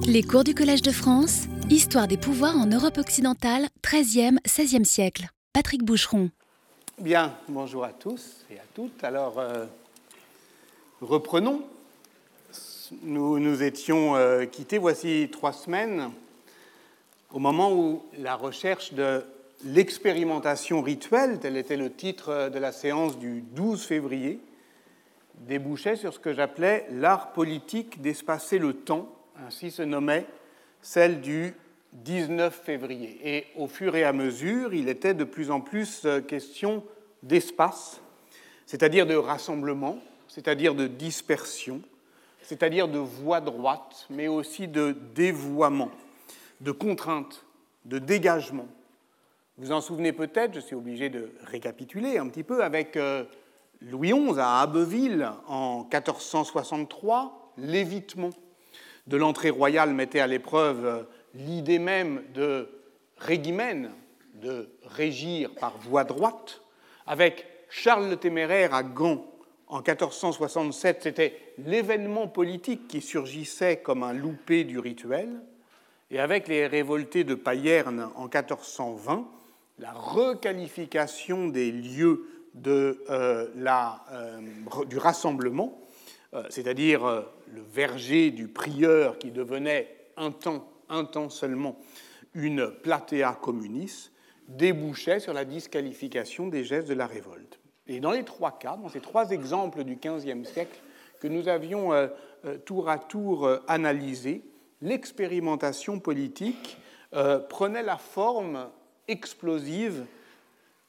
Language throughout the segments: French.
Les cours du Collège de France, Histoire des pouvoirs en Europe occidentale, 13e, 16e siècle. Patrick Boucheron. Bien, bonjour à tous et à toutes. Alors, euh, reprenons. Nous nous étions euh, quittés voici trois semaines au moment où la recherche de l'expérimentation rituelle, tel était le titre de la séance du 12 février, débouchait sur ce que j'appelais l'art politique d'espacer le temps ainsi se nommait celle du 19 février. Et au fur et à mesure, il était de plus en plus euh, question d'espace, c'est-à-dire de rassemblement, c'est-à-dire de dispersion, c'est-à-dire de voie droite, mais aussi de dévoiement, de contrainte, de dégagement. Vous en souvenez peut-être, je suis obligé de récapituler un petit peu, avec euh, Louis XI à Abbeville en 1463, l'évitement de l'entrée royale mettait à l'épreuve euh, l'idée même de régimène, de régir par voie droite, avec Charles le Téméraire à Gand en 1467, c'était l'événement politique qui surgissait comme un loupé du rituel, et avec les révoltés de Payerne en 1420, la requalification des lieux euh, euh, du rassemblement c'est-à-dire euh, le verger du prieur qui devenait un temps, un temps seulement une platea communis, débouchait sur la disqualification des gestes de la révolte. Et dans les trois cas, dans ces trois exemples du XVe siècle que nous avions euh, tour à tour analysés, l'expérimentation politique prenait la forme explosive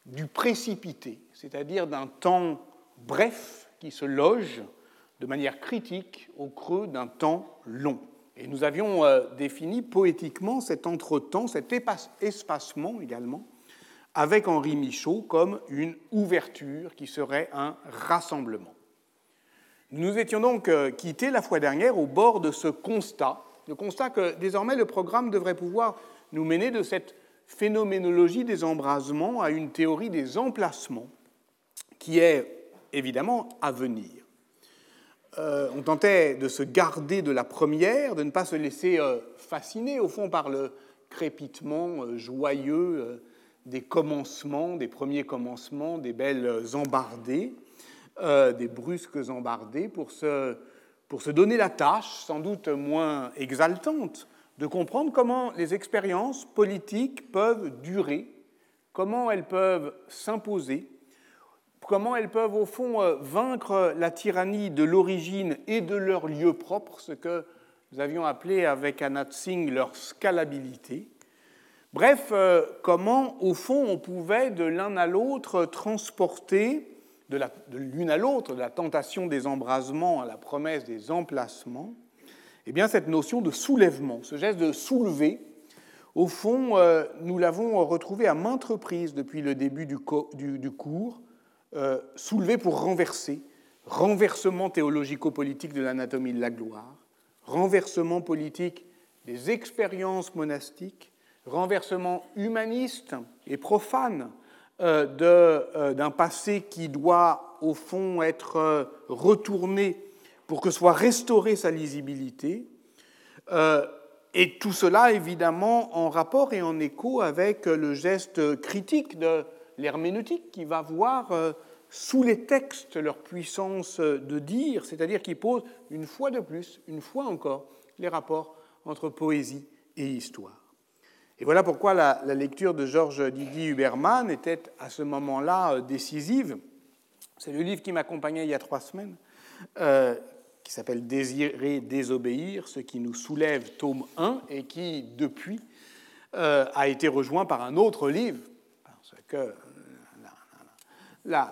du précipité, c'est-à-dire d'un temps bref qui se loge de manière critique au creux d'un temps long. Et nous avions euh, défini poétiquement cet entretemps, cet espacement également, avec Henri Michaud comme une ouverture qui serait un rassemblement. Nous étions donc euh, quittés la fois dernière au bord de ce constat, le constat que désormais le programme devrait pouvoir nous mener de cette phénoménologie des embrasements à une théorie des emplacements qui est évidemment à venir. Euh, on tentait de se garder de la première, de ne pas se laisser euh, fasciner au fond par le crépitement euh, joyeux des commencements, des premiers commencements, des belles embardées, des brusques embardées, pour se, pour se donner la tâche, sans doute moins exaltante, de comprendre comment les expériences politiques peuvent durer, comment elles peuvent s'imposer, comment elles peuvent au fond euh, vaincre la tyrannie de l'origine et de leur lieu propre, ce que nous avions appelé avec Anat Singh leur scalabilité. Bref, euh, comment au fond on pouvait de l'un à l'autre transporter, de l'une à l'autre, de la tentation des embrasements à la promesse des emplacements, eh bien cette notion de soulèvement, ce geste de soulever, au fond, euh, nous l'avons retrouvé à maintes reprises depuis le début du, du cours, euh, soulevé pour renverser, renversement théologico-politique de l'anatomie de la gloire, renversement politique des expériences monastiques, renversement humaniste et profane euh, euh, d'un passé qui doit au fond être retourné pour que soit restaurée sa lisibilité, et tout cela évidemment en rapport et en écho avec le geste critique de l'herméneutique qui va voir euh, sous les textes leur puissance de dire, c'est-à-dire qui pose une fois de plus, une fois encore, les rapports entre poésie et histoire. Et voilà pourquoi la, lecture de Georges Didier Huberman était à ce moment-là euh, décisive. C'est le livre qui m'accompagnait il y a trois semaines, euh, qui s'appelle Désirer, désobéir, ce qui nous soulève, tome 1, et qui, depuis, a été rejoint par un autre livre, parce que la,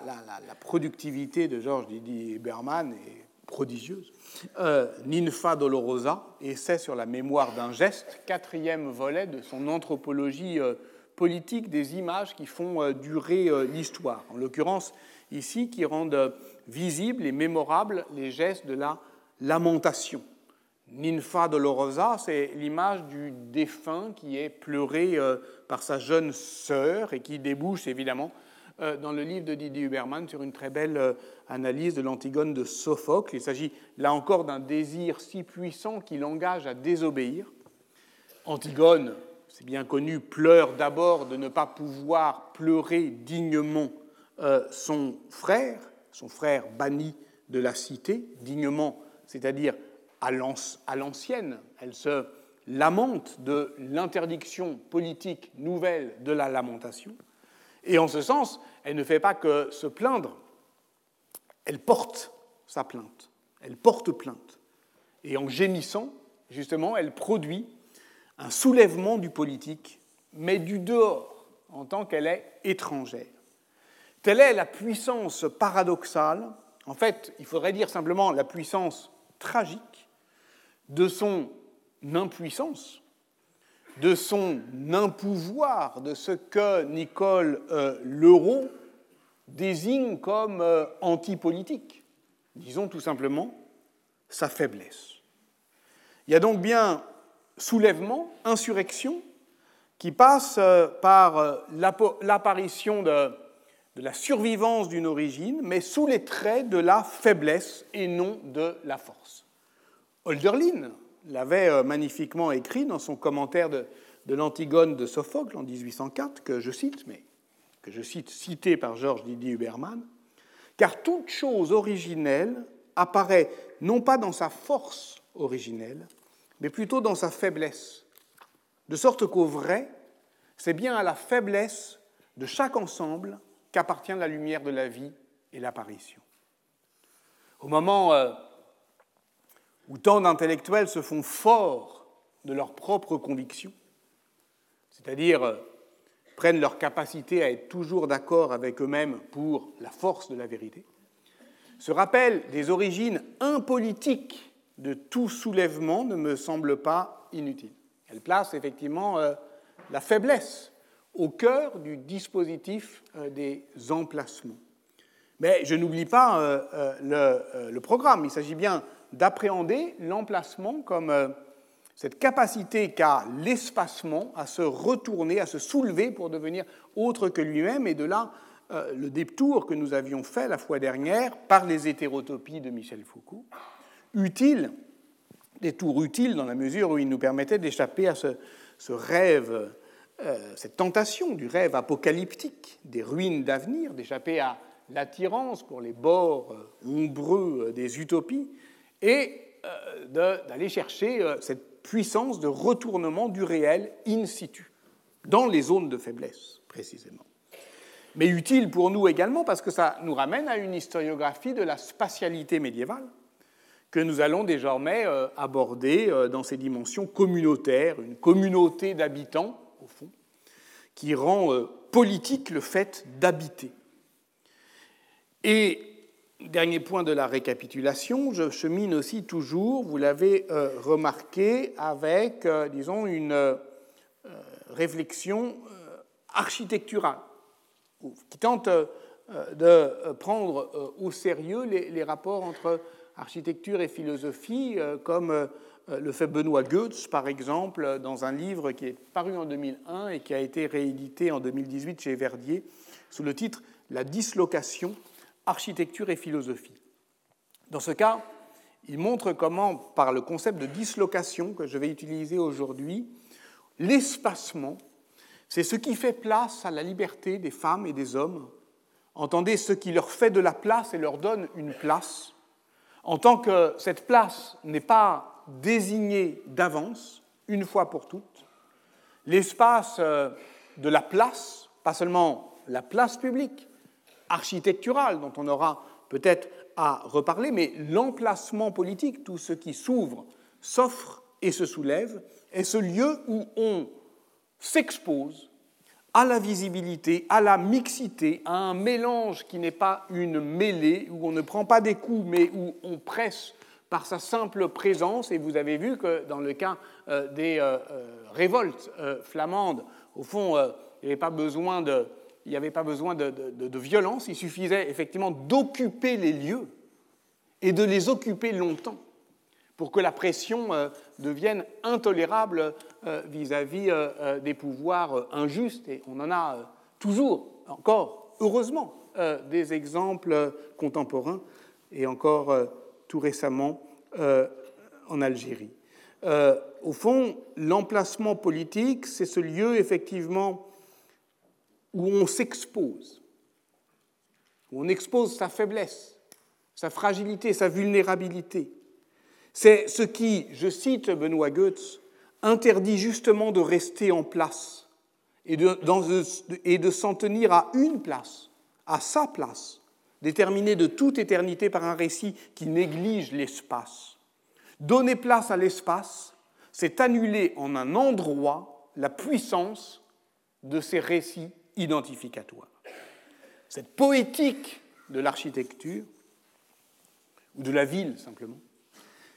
productivité de Georges Didier Berman est prodigieuse. Euh, Ninfa Dolorosa, essai sur la mémoire d'un geste, quatrième volet de son anthropologie euh, politique des images qui font euh, durer l'histoire. En l'occurrence, ici, qui rendent visibles et mémorables les gestes de la lamentation. Ninfa Dolorosa, c'est l'image du défunt qui est pleuré par sa jeune sœur et qui débouche évidemment dans le livre de Didier Huberman sur une très belle analyse de l'Antigone de Sophocle. Il s'agit là encore d'un désir si puissant qu'il engage à désobéir. Antigone, c'est bien connu, pleure d'abord de ne pas pouvoir pleurer dignement son frère, son frère banni de la cité, dignement, c'est-à-dire à l'ancienne. Elle se lamente de l'interdiction politique nouvelle de la lamentation. Et en ce sens, elle ne fait pas que se plaindre, elle porte sa plainte, elle porte plainte. Et en gémissant, justement, elle produit un soulèvement du politique, mais du dehors, en tant qu'elle est étrangère. Telle est la puissance paradoxale, en fait, il faudrait dire simplement la puissance tragique de son impuissance, de son impouvoir, de ce que Nicole euh, Leroux désigne comme euh, antipolitique. Disons tout simplement sa faiblesse. Il y a donc bien soulèvement, insurrection, qui passe euh, par l'apparition de, de la survivance d'une origine, mais sous les traits de la faiblesse et non de la force. Hölderlin, l'avait euh, magnifiquement écrit dans son commentaire de, l'Antigone de Sophocle en 1804, que je cite, mais que je cite cité par Georges Didier Huberman, car toute chose originelle apparaît non pas dans sa force originelle, mais plutôt dans sa faiblesse, de sorte qu'au vrai, c'est bien à la faiblesse de chaque ensemble qu'appartient la lumière de la vie et l'apparition. Au moment euh, où tant d'intellectuels se font forts de leurs propres convictions, c'est-à-dire euh, prennent leur capacité à être toujours d'accord avec eux-mêmes pour la force de la vérité, se rappellent des origines impolitiques de tout soulèvement ne me semble pas inutile. Elle place effectivement euh, la faiblesse au cœur du dispositif euh, des emplacements. Mais je n'oublie pas le, le programme. Il s'agit bien d'appréhender l'emplacement comme euh, cette capacité qu'a l'espacement à se retourner, à se soulever pour devenir autre que lui-même, et de là euh, le détour que nous avions fait la fois dernière par les hétérotopies de Michel Foucault, utile, détour utile dans la mesure où il nous permettait d'échapper à ce, rêve, euh, cette tentation du rêve apocalyptique des ruines d'avenir, d'échapper à l'attirance pour les bords ombreux des utopies, et euh, d'aller chercher euh, cette puissance de retournement du réel in situ, dans les zones de faiblesse, précisément. Mais utile pour nous également parce que ça nous ramène à une historiographie de la spatialité médiévale que nous allons désormais euh, aborder dans ses dimensions communautaires, une communauté d'habitants, au fond, qui rend politique le fait d'habiter. Et Dernier point de la récapitulation, je chemine aussi toujours, vous l'avez euh, remarqué, avec, euh, disons, une euh, réflexion architecturale qui tente de prendre au sérieux les, rapports entre architecture et philosophie, comme le fait Benoît Goetz, par exemple, dans un livre qui est paru en 2001 et qui a été réédité en 2018 chez Verdier, sous le titre La dislocation architecture et philosophie. Dans ce cas, il montre comment, par le concept de dislocation que je vais utiliser aujourd'hui, l'espacement, c'est ce qui fait place à la liberté des femmes et des hommes. Entendez ce qui leur fait de la place et leur donne une place, en tant que cette place n'est pas désignée d'avance, une fois pour toutes. L'espace euh, de la place, pas seulement la place publique, architecturale dont on aura peut-être à reparler, mais l'emplacement politique, tout ce qui s'ouvre, s'offre et se soulève, est ce lieu où on s'expose à la visibilité, à la mixité, à un mélange qui n'est pas une mêlée, où on ne prend pas des coups, mais où on presse par sa simple présence. Et vous avez vu que dans le cas euh, des euh, euh, révoltes flamandes, au fond, il n'y avait pas besoin de, il n'y avait pas besoin de, violence, il suffisait effectivement d'occuper les lieux et de les occuper longtemps pour que la pression euh, devienne intolérable vis à -vis des pouvoirs injustes. Et on en a toujours, encore heureusement, des exemples contemporains et encore tout récemment en Algérie. au fond, l'emplacement politique, c'est ce lieu effectivement où on s'expose, où on expose sa faiblesse, sa fragilité, sa vulnérabilité. C'est ce qui, je cite Benoît Goetz, interdit justement de rester en place et de, et de s'en tenir à une place, à sa place, déterminée de toute éternité par un récit qui néglige l'espace. Donner place à l'espace, c'est annuler en un endroit la puissance de ces récits identificatoires. Cette poétique de l'architecture, ou de la ville simplement,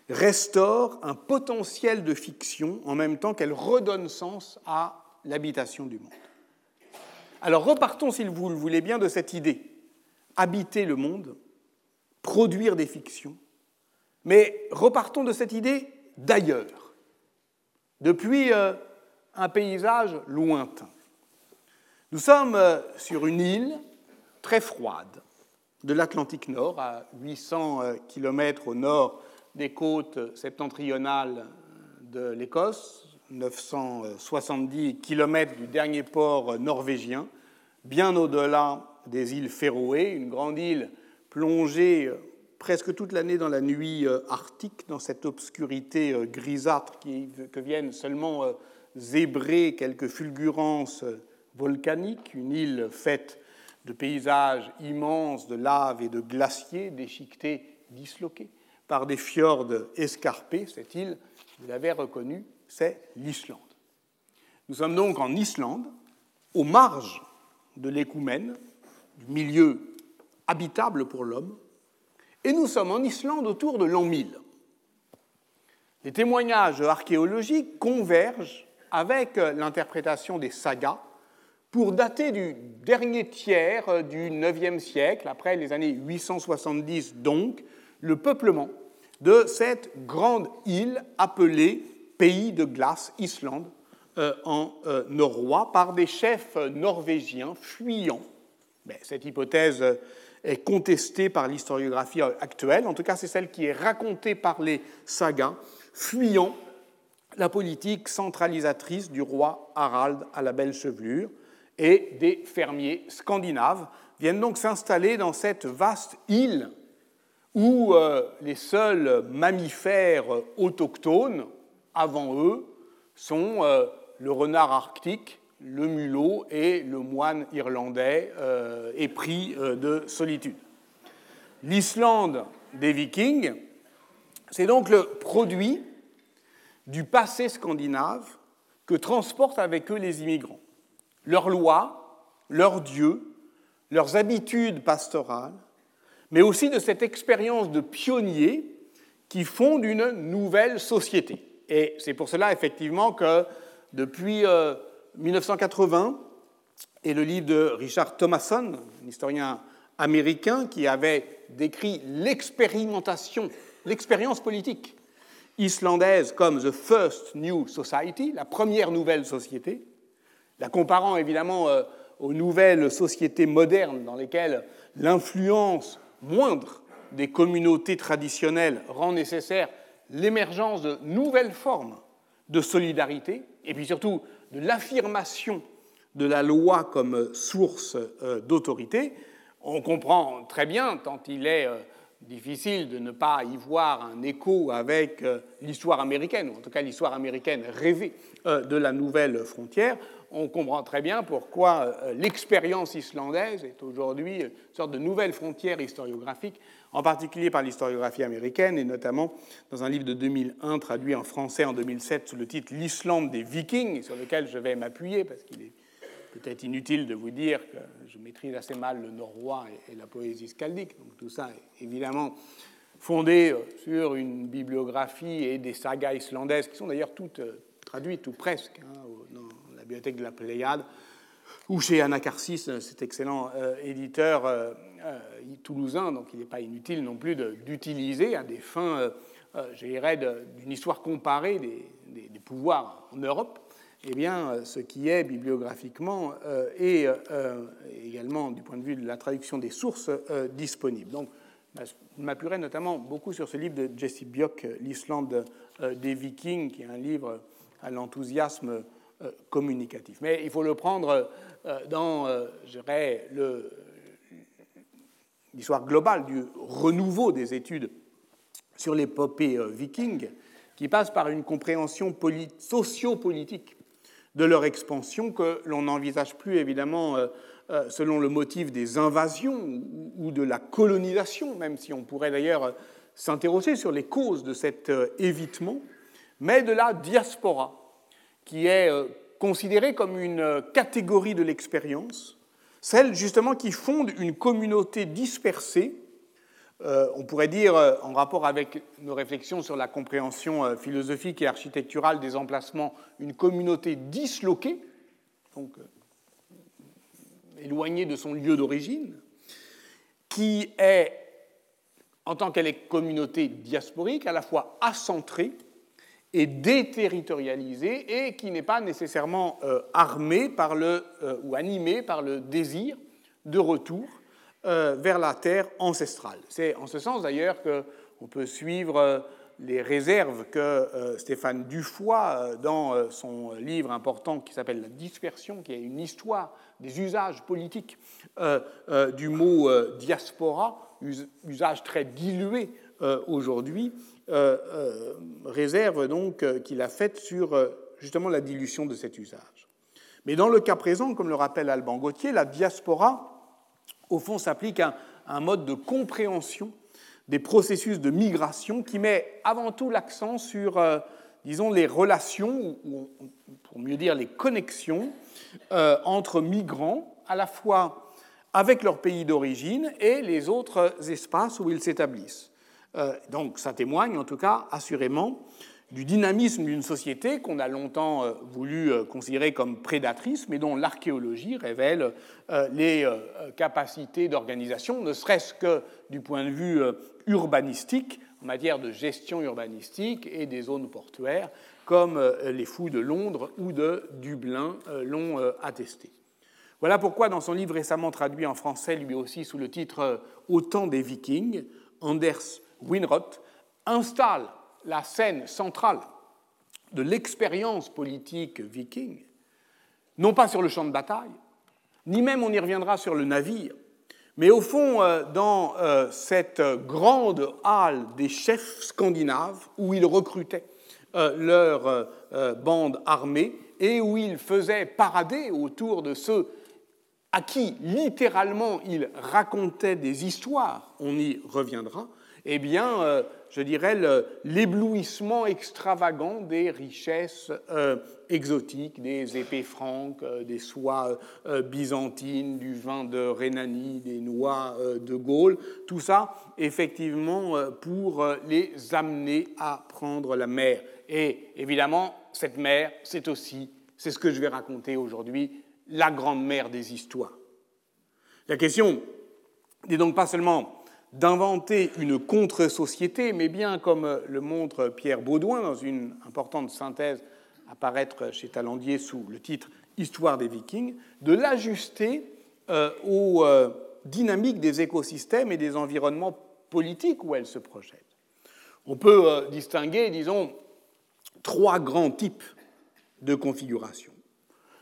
restaure un potentiel de fiction en même temps qu'elle redonne sens à l'habitation du monde. Alors repartons, si vous le voulez bien, de cette idée. Habiter le monde, produire des fictions, mais repartons de cette idée d'ailleurs, depuis euh, un paysage lointain. Nous sommes euh, sur une île très froide de l'Atlantique Nord, à 800 euh, km au nord des côtes septentrionales de l'Écosse, 970 km du dernier port norvégien, bien au-delà des îles Féroé, une grande île plongée euh, presque toute l'année dans la nuit euh, arctique, dans cette obscurité euh, grisâtre que viennent seulement zébrer quelques fulgurances volcaniques, une île faite de paysages immenses de laves et de glaciers déchiquetés, disloqués par des fjords escarpés. Cette île, vous l'avez reconnue, c'est l'Islande. Nous sommes donc en Islande, aux marges de l'écoumène, du milieu habitable pour l'homme, et nous sommes en Islande autour de l'an 1000. Les témoignages archéologiques convergent avec l'interprétation des sagas pour dater du dernier tiers du IXe siècle, après les années 870 donc, le peuplement de cette grande île appelée pays de glace, Islande, euh, en euh, norrois, par des chefs norvégiens fuyants. Mais cette hypothèse est contestée par l'historiographie actuelle, en tout cas c'est celle qui est racontée par les sagas, fuyant la politique centralisatrice du roi Harald à la belle chevelure, et des fermiers scandinaves viennent donc s'installer dans cette vaste île où euh, les seuls mammifères autochtones, avant eux, sont euh, le renard arctique, le mulot et le moine irlandais euh, épris de solitude. L'Islande des Vikings, c'est donc le produit du passé scandinave que transportent avec eux les immigrants. Leurs lois, leurs dieux, leurs habitudes pastorales, mais aussi de cette expérience de pionnier qui fonde une nouvelle société. Et c'est pour cela, effectivement, que depuis 1980, euh, et le livre de Richard Thomason, un historien américain qui avait décrit l'expérimentation, l'expérience politique islandaise comme The First New Society, la première nouvelle société, la comparant évidemment euh, aux nouvelles sociétés modernes dans lesquelles l'influence moindre des communautés traditionnelles rend nécessaire l'émergence de nouvelles formes de solidarité et puis surtout de l'affirmation de la loi comme source euh, d'autorité, on comprend très bien, tant il est euh, difficile de ne pas y voir un écho avec l'histoire américaine, ou en tout cas l'histoire américaine rêvée de la nouvelle frontière, on comprend très bien pourquoi euh, l'expérience islandaise est aujourd'hui une sorte de nouvelle frontière historiographique, en particulier par l'historiographie américaine, et notamment dans un livre de 2001 traduit en français en 2007 sous le titre L'Islande des Vikings, sur lequel je vais m'appuyer, parce qu'il est peut-être inutile de vous dire que je maîtrise assez mal le norrois et, la poésie scaldique, donc tout ça est évidemment fondé euh, sur une bibliographie et des sagas islandaises qui sont d'ailleurs toutes euh, traduites ou presque hein, bibliothèque de la Pléiade, ou chez Anacarsis, cet excellent euh, éditeur euh, euh, toulousain, donc il n'est pas inutile non plus d'utiliser à des fins, je dirais, d'une histoire comparée des, pouvoirs en Europe. eh bien, ce qui est bibliographiquement et également du point de vue de la traduction des sources disponibles. Donc, je m'appuierai notamment beaucoup sur ce livre de Jesse Biock, L'Islande des Vikings, qui est un livre à l'enthousiasme communicatif. Mais il faut le prendre dans, je dirais, l'histoire globale du renouveau des études sur l'épopée viking, qui passe par une compréhension sociopolitique de leur expansion que l'on n'envisage plus évidemment euh, euh, selon le motif des invasions ou de la colonisation, même si on pourrait d'ailleurs euh, s'interroger sur les causes de cet évitement, mais de la diaspora, qui est considérée comme une catégorie de l'expérience, celle justement qui fonde une communauté dispersée euh, on pourrait dire, euh, en rapport avec nos réflexions sur la compréhension euh, philosophique et architecturale des emplacements, une communauté disloquée, donc éloignée de son lieu d'origine, qui est, en tant qu'elle est communauté diasporique, à la fois accentrée et déterritorialisée et qui n'est pas nécessairement armée par le, ou animée par le désir de retour euh, vers la terre ancestrale. C'est en ce sens d'ailleurs qu'on peut suivre euh, les réserves que euh, Stéphane Dufoy, dans son livre important qui s'appelle La dispersion, qui est une histoire des usages politiques du mot diaspora, usage très dilué aujourd'hui, réserve donc qu'il a faite sur justement la dilution de cet usage. Mais dans le cas présent, comme le rappelle Alban Gauthier, la diaspora au fond, s'applique un, un mode de compréhension des processus de migration qui met avant tout l'accent sur, euh, disons, les relations, ou pour mieux dire les connexions euh, entre migrants, à la fois avec leur pays d'origine et les autres espaces où ils s'établissent. Euh, donc ça témoigne en tout cas assurément du dynamisme d'une société qu'on a longtemps euh, voulu euh, considérer comme prédatrice, mais dont l'archéologie révèle les capacités d'organisation, ne serait-ce que du point de vue urbanistique, en matière de gestion urbanistique et des zones portuaires, comme les fous de Londres ou de Dublin l'ont attesté. Voilà pourquoi, dans son livre récemment traduit en français, lui aussi sous le titre Au temps des Vikings, Anders Winroth installe la scène centrale de l'expérience politique viking, non pas sur le champ de bataille, ni même on y reviendra sur le navire, mais au fond euh, dans euh, cette grande halle des chefs scandinaves où ils recrutaient euh, leur bande armée et où ils faisaient parader autour de ceux à qui littéralement ils racontaient des histoires, on y reviendra, eh bien, je dirais, l'éblouissement extravagant des richesses euh, exotiques, des épées franques, euh, des soies euh, byzantines, du vin de Rhénanie, des noix de Gaulle, tout ça, effectivement, pour les amener à prendre la mer. Et évidemment, cette mer, c'est aussi, c'est ce que je vais raconter aujourd'hui, la grande mer des histoires. La question n'est donc pas seulement d'inventer une contre-société, mais bien comme le montre Pierre Baudouin dans une importante synthèse à paraître chez Talandier sous le titre Histoire des Vikings, de l'ajuster euh, aux euh, dynamiques des écosystèmes et des environnements politiques où elle se projette. On peut euh, distinguer, disons, trois grands types de configuration.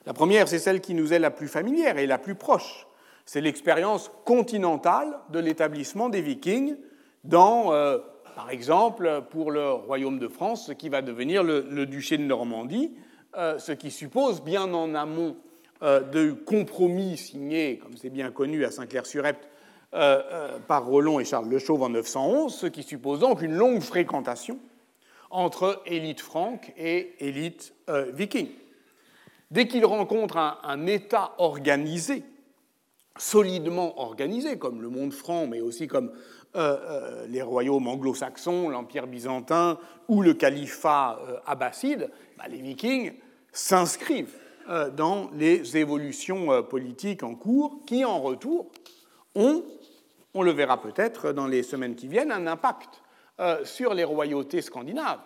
La première, c'est celle qui nous est la plus familière et la plus proche, c'est l'expérience continentale de l'établissement des Vikings dans, euh, par exemple, pour le royaume de France, ce qui va devenir le, duché de Normandie, euh, ce qui suppose bien en amont euh, de compromis signés, comme c'est bien connu à Saint-Clair-sur-Epte, par Rollon et Charles Le Chauve en 911, ce qui suppose donc une longue fréquentation entre élite franque et élite viking. Dès qu'il rencontre un État organisé, solidement organisés, comme le monde franc, mais aussi comme euh, euh, les royaumes anglo-saxons, l'Empire byzantin ou le califat euh, abbasside, bah, les vikings s'inscrivent dans les évolutions politiques en cours qui, en retour, ont, on le verra peut-être dans les semaines qui viennent, un impact sur les royautés scandinaves,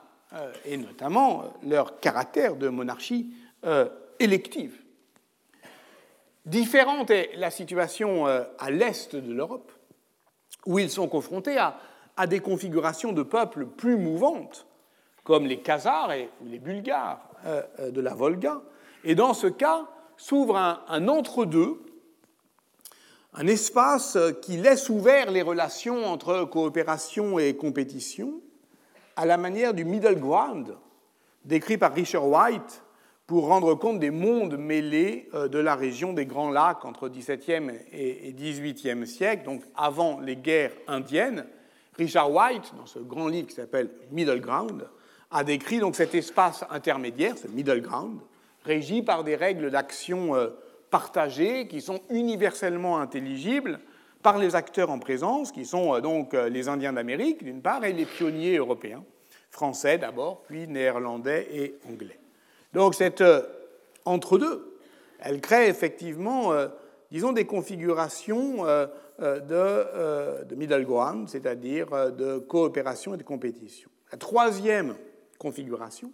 et notamment leur caractère de monarchie élective. Différente est la situation à l'est de l'Europe, où ils sont confrontés à, des configurations de peuples plus mouvantes, comme les Khazars et les Bulgares de la Volga. Et dans ce cas, s'ouvre un entre-deux un espace qui laisse ouvert les relations entre coopération et compétition, à la manière du middle ground décrit par Richard White pour rendre compte des mondes mêlés euh, de la région des Grands Lacs entre XVIIe et XVIIIe siècle, donc avant les guerres indiennes. Richard White, dans ce grand livre qui s'appelle Middle Ground, a décrit cet espace intermédiaire, ce middle ground, régi par des règles d'action euh, partagés qui sont universellement intelligibles par les acteurs en présence, qui sont euh, donc les Indiens d'Amérique, d'une part, et les pionniers européens, français d'abord, puis néerlandais et anglais. Donc cette euh, entre-deux, elle crée effectivement, disons, des configurations de, de middle ground, c'est-à-dire de coopération et de compétition. La troisième configuration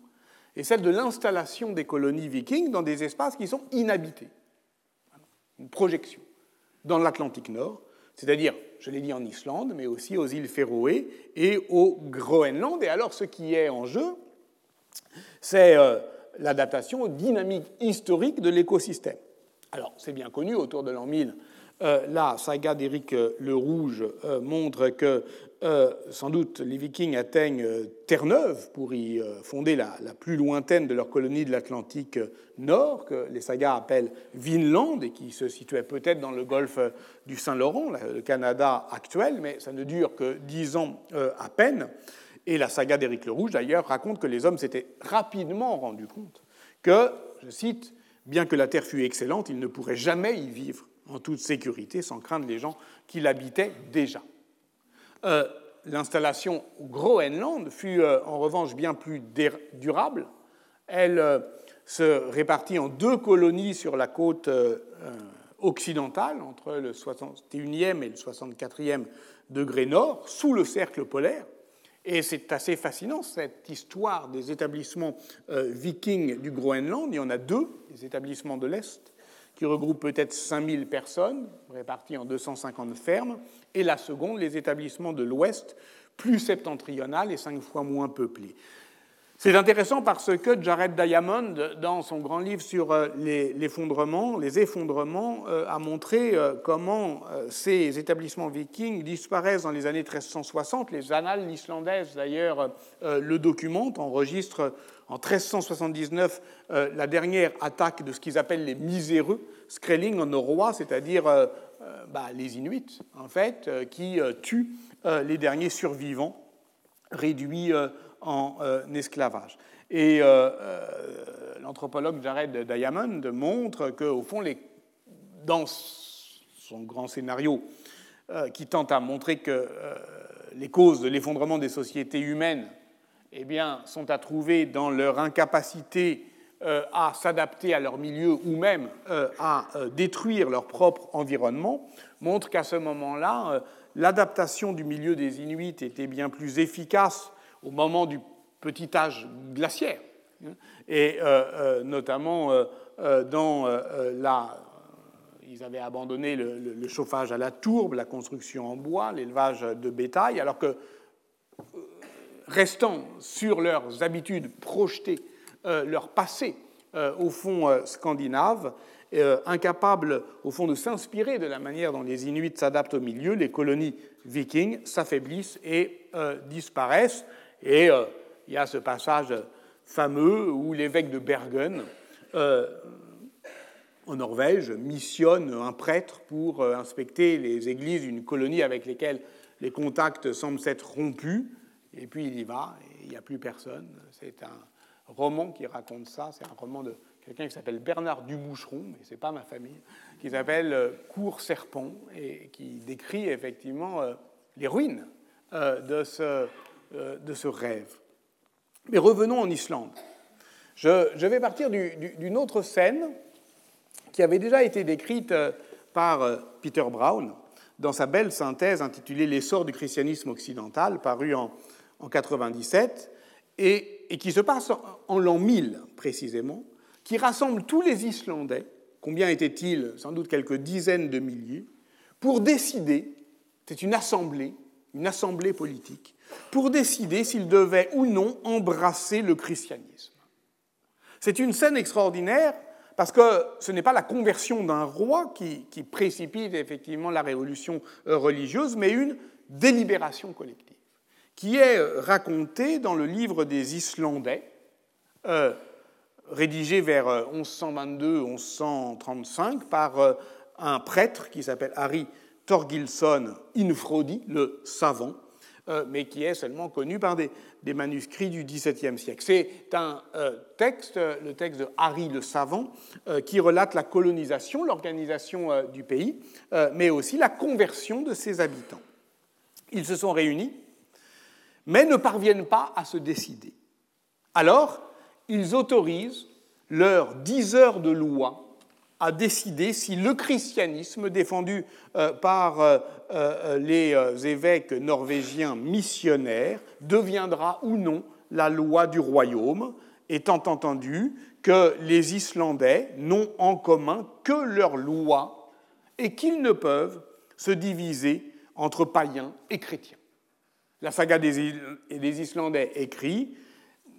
est celle de l'installation des colonies vikings dans des espaces qui sont inhabités une projection dans l'Atlantique Nord, c'est-à-dire, je l'ai dit en Islande, mais aussi aux îles Féroé et au Groenland. Et alors, ce qui est en jeu, c'est euh, l'adaptation aux dynamiques historiques de l'écosystème. Alors, c'est bien connu, autour de l'an 1000, euh, la saga d'Éric euh, le Rouge montre que euh, sans doute, les Vikings atteignent euh, Terre-Neuve pour y euh, fonder la, plus lointaine de leurs colonies de l'Atlantique Nord, que les sagas appellent Vinland, et qui se situait peut-être dans le golfe du Saint-Laurent, le Canada actuel, mais ça ne dure que dix ans à peine. Et la saga d'Éric le Rouge, d'ailleurs, raconte que les hommes s'étaient rapidement rendus compte que, je cite, bien que la terre fût excellente, ils ne pourraient jamais y vivre en toute sécurité sans craindre les gens qui l'habitaient déjà. Euh, l'installation au Groenland fut euh, en revanche bien plus durable. Elle euh, se répartit en deux colonies sur la côte occidentale, entre le 61e et le 64e degré nord, sous le cercle polaire. Et c'est assez fascinant, cette histoire des établissements vikings du Groenland. Il y en a deux, les établissements de l'Est, qui regroupent peut-être 5000 personnes, réparties en 250 fermes, et la seconde, les établissements de l'Ouest, plus septentrional et cinq fois moins peuplés. C'est intéressant parce que Jared Diamond, dans son grand livre sur euh, les effondrements, euh, a montré euh, comment ces établissements vikings disparaissent dans les années 1360. Les annales islandaises, d'ailleurs, le documentent, enregistrent en 1379 la dernière attaque de ce qu'ils appellent les miséreux, Skrelling en Norrois, c'est-à-dire bah, les Inuits, en fait, qui tuent les derniers survivants réduits en euh, esclavage. Et euh, euh, l'anthropologue Jared Diamond montre qu'au fond, les, dans son grand scénario qui tente à montrer que les causes de l'effondrement des sociétés humaines eh bien, sont à trouver dans leur incapacité à s'adapter à leur milieu ou même à détruire leur propre environnement, montre qu'à ce moment-là, l'adaptation du milieu des Inuits était bien plus efficace au moment du petit âge glaciaire, hein, et euh, euh, notamment euh, dans la... Ils avaient abandonné le, chauffage à la tourbe, la construction en bois, l'élevage de bétail, alors que, restant sur leurs habitudes projetées, leur passé au fond scandinave, incapables au fond de s'inspirer de la manière dont les Inuits s'adaptent au milieu, les colonies vikings s'affaiblissent et disparaissent. Et euh, il y a ce passage fameux où l'évêque de Bergen, euh, en Norvège, missionne un prêtre pour euh, inspecter les églises d'une colonie avec lesquelles les contacts semblent s'être rompus. Et puis il y va, il n'y a plus personne. C'est un roman qui raconte ça. C'est un roman de quelqu'un qui s'appelle Bernard Duboucheron, mais ce n'est pas ma famille, qui s'appelle Cours Serpent, et qui décrit effectivement les ruines de ce de ce rêve. Mais revenons en Islande. Je, vais partir d'une autre scène qui avait déjà été décrite euh, par euh, Peter Brown dans sa belle synthèse intitulée L'essor du christianisme occidental, parue en, en 97, et, qui se passe en, l'an 1000 précisément, qui rassemble tous les Islandais, combien étaient-ils? Sans doute quelques dizaines de milliers, pour décider, c'est une assemblée, une assemblée politique, pour décider s'ils devaient ou non embrasser le christianisme. C'est une scène extraordinaire parce que ce n'est pas la conversion d'un roi qui, précipite effectivement la révolution religieuse, mais une délibération collective, qui est racontée dans le livre des Islandais, euh, rédigé vers 1122-1135 euh, par euh, un prêtre qui s'appelle Harry Torgilson Infrodi, le savant, mais qui est seulement connu par des, manuscrits du XVIIe siècle. C'est un texte, le texte de Harry le savant, qui relate la colonisation, l'organisation du pays, mais aussi la conversion de ses habitants. Ils se sont réunis, mais ne parviennent pas à se décider. Alors, ils autorisent leurs dix de loi à décider si le christianisme défendu euh, par euh, euh, les évêques norvégiens missionnaires deviendra ou non la loi du royaume, étant entendu que les Islandais n'ont en commun que leur loi et qu'ils ne peuvent se diviser entre païens et chrétiens. La saga des Islandais écrit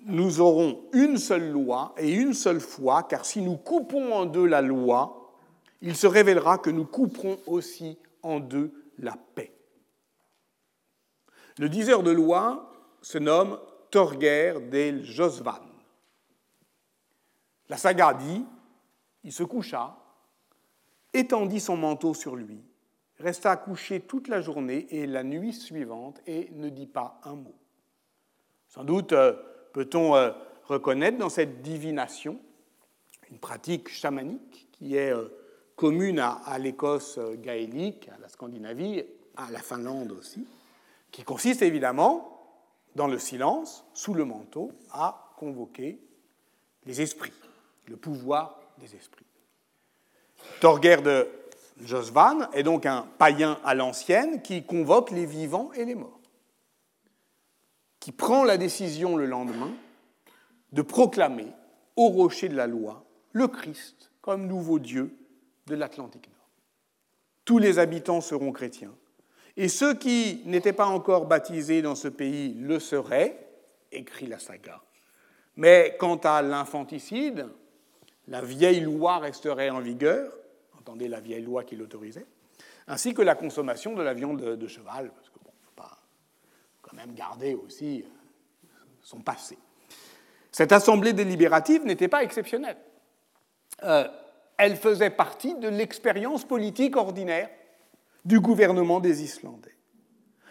nous aurons une seule loi et une seule foi, car si nous coupons en deux la loi, il se révélera que nous couperons aussi en deux la paix. Le diseur de loi se nomme Torger del Josvan. La saga dit il se coucha, étendit son manteau sur lui, resta couché toute la journée et la nuit suivante et ne dit pas un mot. Sans doute, euh, peut-on euh, reconnaître dans cette divination une pratique chamanique qui est euh, commune à, l'Écosse euh, gaélique, à la Scandinavie, à la Finlande aussi, qui consiste évidemment, dans le silence, sous le manteau, à convoquer les esprits, le pouvoir des esprits. Torger de Josvan est donc un païen à l'ancienne qui convoque les vivants et les morts qui prend la décision le lendemain de proclamer au rocher de la loi le Christ comme nouveau Dieu de l'Atlantique Nord. Tous les habitants seront chrétiens. Et ceux qui n'étaient pas encore baptisés dans ce pays le seraient, écrit la saga. Mais quant à l'infanticide, la vieille loi resterait en vigueur, entendez la vieille loi qui l'autorisait, ainsi que la consommation de la viande de cheval, même garder aussi euh, son passé. Cette assemblée délibérative n'était pas exceptionnelle. Euh, elle faisait partie de l'expérience politique ordinaire du gouvernement des Islandais.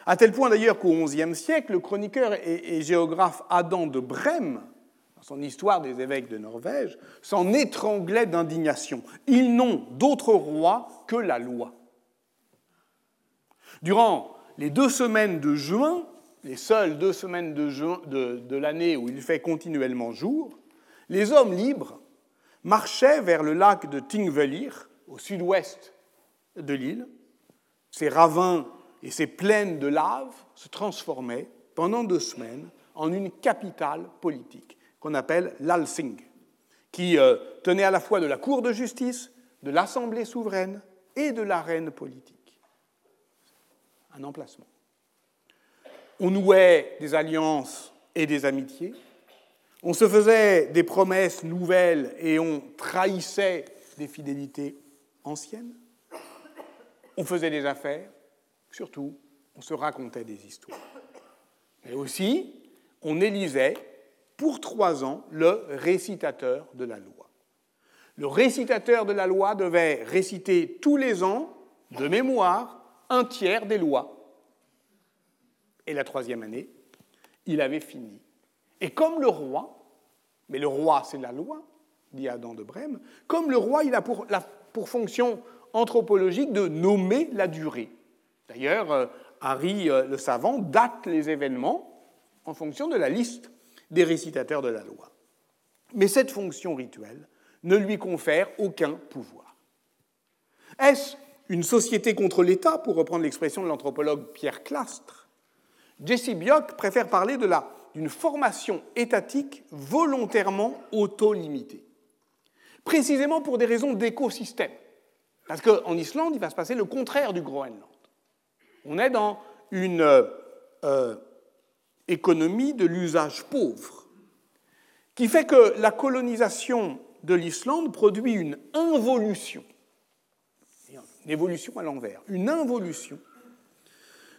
À tel point d'ailleurs qu'au XIe siècle, le chroniqueur et, géographe Adam de Brême, dans son histoire des évêques de Norvège, s'en étranglait d'indignation. Ils n'ont d'autre roi que la loi. Durant les deux semaines de juin, les seules deux semaines de, l'année où il fait continuellement jour, les hommes libres marchaient vers le lac de Tingvellir, au sud-ouest de l'île. Ces ravins et ces plaines de lave se transformaient pendant deux semaines en une capitale politique qu'on appelle l'Alsing, qui euh, tenait à la fois de la Cour de justice, de l'Assemblée souveraine et de l'arène politique. Un emplacement on nouait des alliances et des amitiés, on se faisait des promesses nouvelles et on trahissait des fidélités anciennes, on faisait des affaires, surtout on se racontait des histoires. Mais aussi, on élisait pour trois ans le récitateur de la loi. Le récitateur de la loi devait réciter tous les ans, de mémoire, un tiers des lois et la troisième année, il avait fini. Et comme le roi, mais le roi c'est la loi, dit Adam de Brême, comme le roi, il a pour, fonction anthropologique de nommer la durée. D'ailleurs, euh, Harry euh, le savant date les événements en fonction de la liste des récitateurs de la loi. Mais cette fonction rituelle ne lui confère aucun pouvoir. Est-ce une société contre l'État, pour reprendre l'expression de l'anthropologue Pierre Clastre Jesse Biock préfère parler d'une formation étatique volontairement auto-limitée. précisément pour des raisons d'écosystème. Parce qu'en Islande, il va se passer le contraire du Groenland. On est dans une euh, économie de l'usage pauvre, qui fait que la colonisation de l'Islande produit une involution, une évolution à l'envers, une involution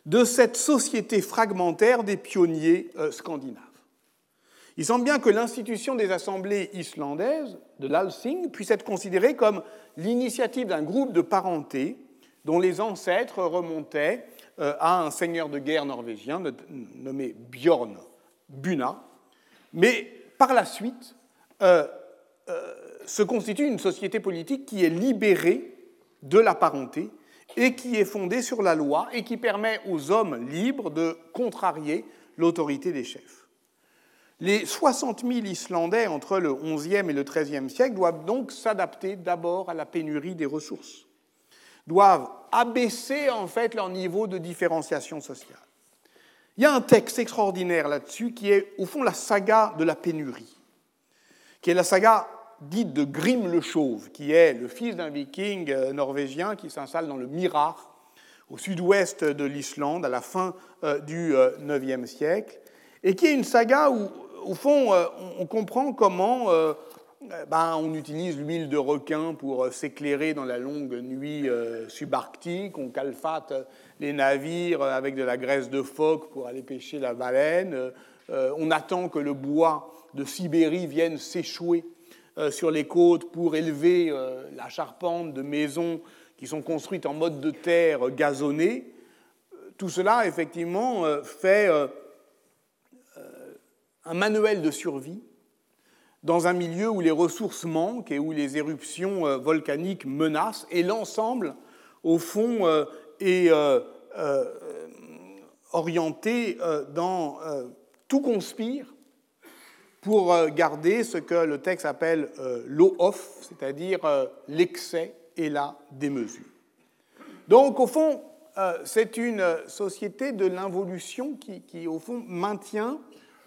de cette société fragmentaire des pionniers euh, scandinaves. Il semble bien que l'institution des assemblées islandaises, de l'Alsing, puisse être considérée comme l'initiative d'un groupe de parenté dont les ancêtres remontaient euh, à un seigneur de guerre norvégien nommé Bjorn Buna, mais par la suite euh, se constitue une société politique qui est libérée de la parenté et qui est fondée sur la loi et qui permet aux hommes libres de contrarier l'autorité des chefs. Les 60 000 Islandais entre le XIe et le XIIIe siècle doivent donc s'adapter d'abord à la pénurie des ressources, doivent abaisser en fait leur niveau de différenciation sociale. Il y a un texte extraordinaire là-dessus qui est au fond la saga de la pénurie, qui est la saga dite de Grim le Chauve, qui est le fils d'un viking euh, norvégien qui s'installe dans le Mirar, au sud-ouest de l'Islande, à la fin euh, du IXe euh, siècle, et qui est une saga où, au fond, on comprend comment ben, on utilise l'huile de requin pour s'éclairer dans la longue nuit subarctique, on calfate les navires avec de la graisse de phoque pour aller pêcher la baleine, on attend que le bois de Sibérie vienne s'échouer. euh, sur les côtes pour élever euh, la charpente de maisons qui sont construites en mode de terre gazonnée. Tout cela, effectivement, euh, fait un manuel de survie dans un milieu où les ressources manquent et où les éruptions volcaniques menacent, et l'ensemble, au fond, est orienté dans tout conspire pour euh, garder ce que le texte appelle euh, l'eau-off, c'est-à-dire euh, l'excès et la démesure. Donc, au fond, c'est une société de l'involution qui, au fond, maintient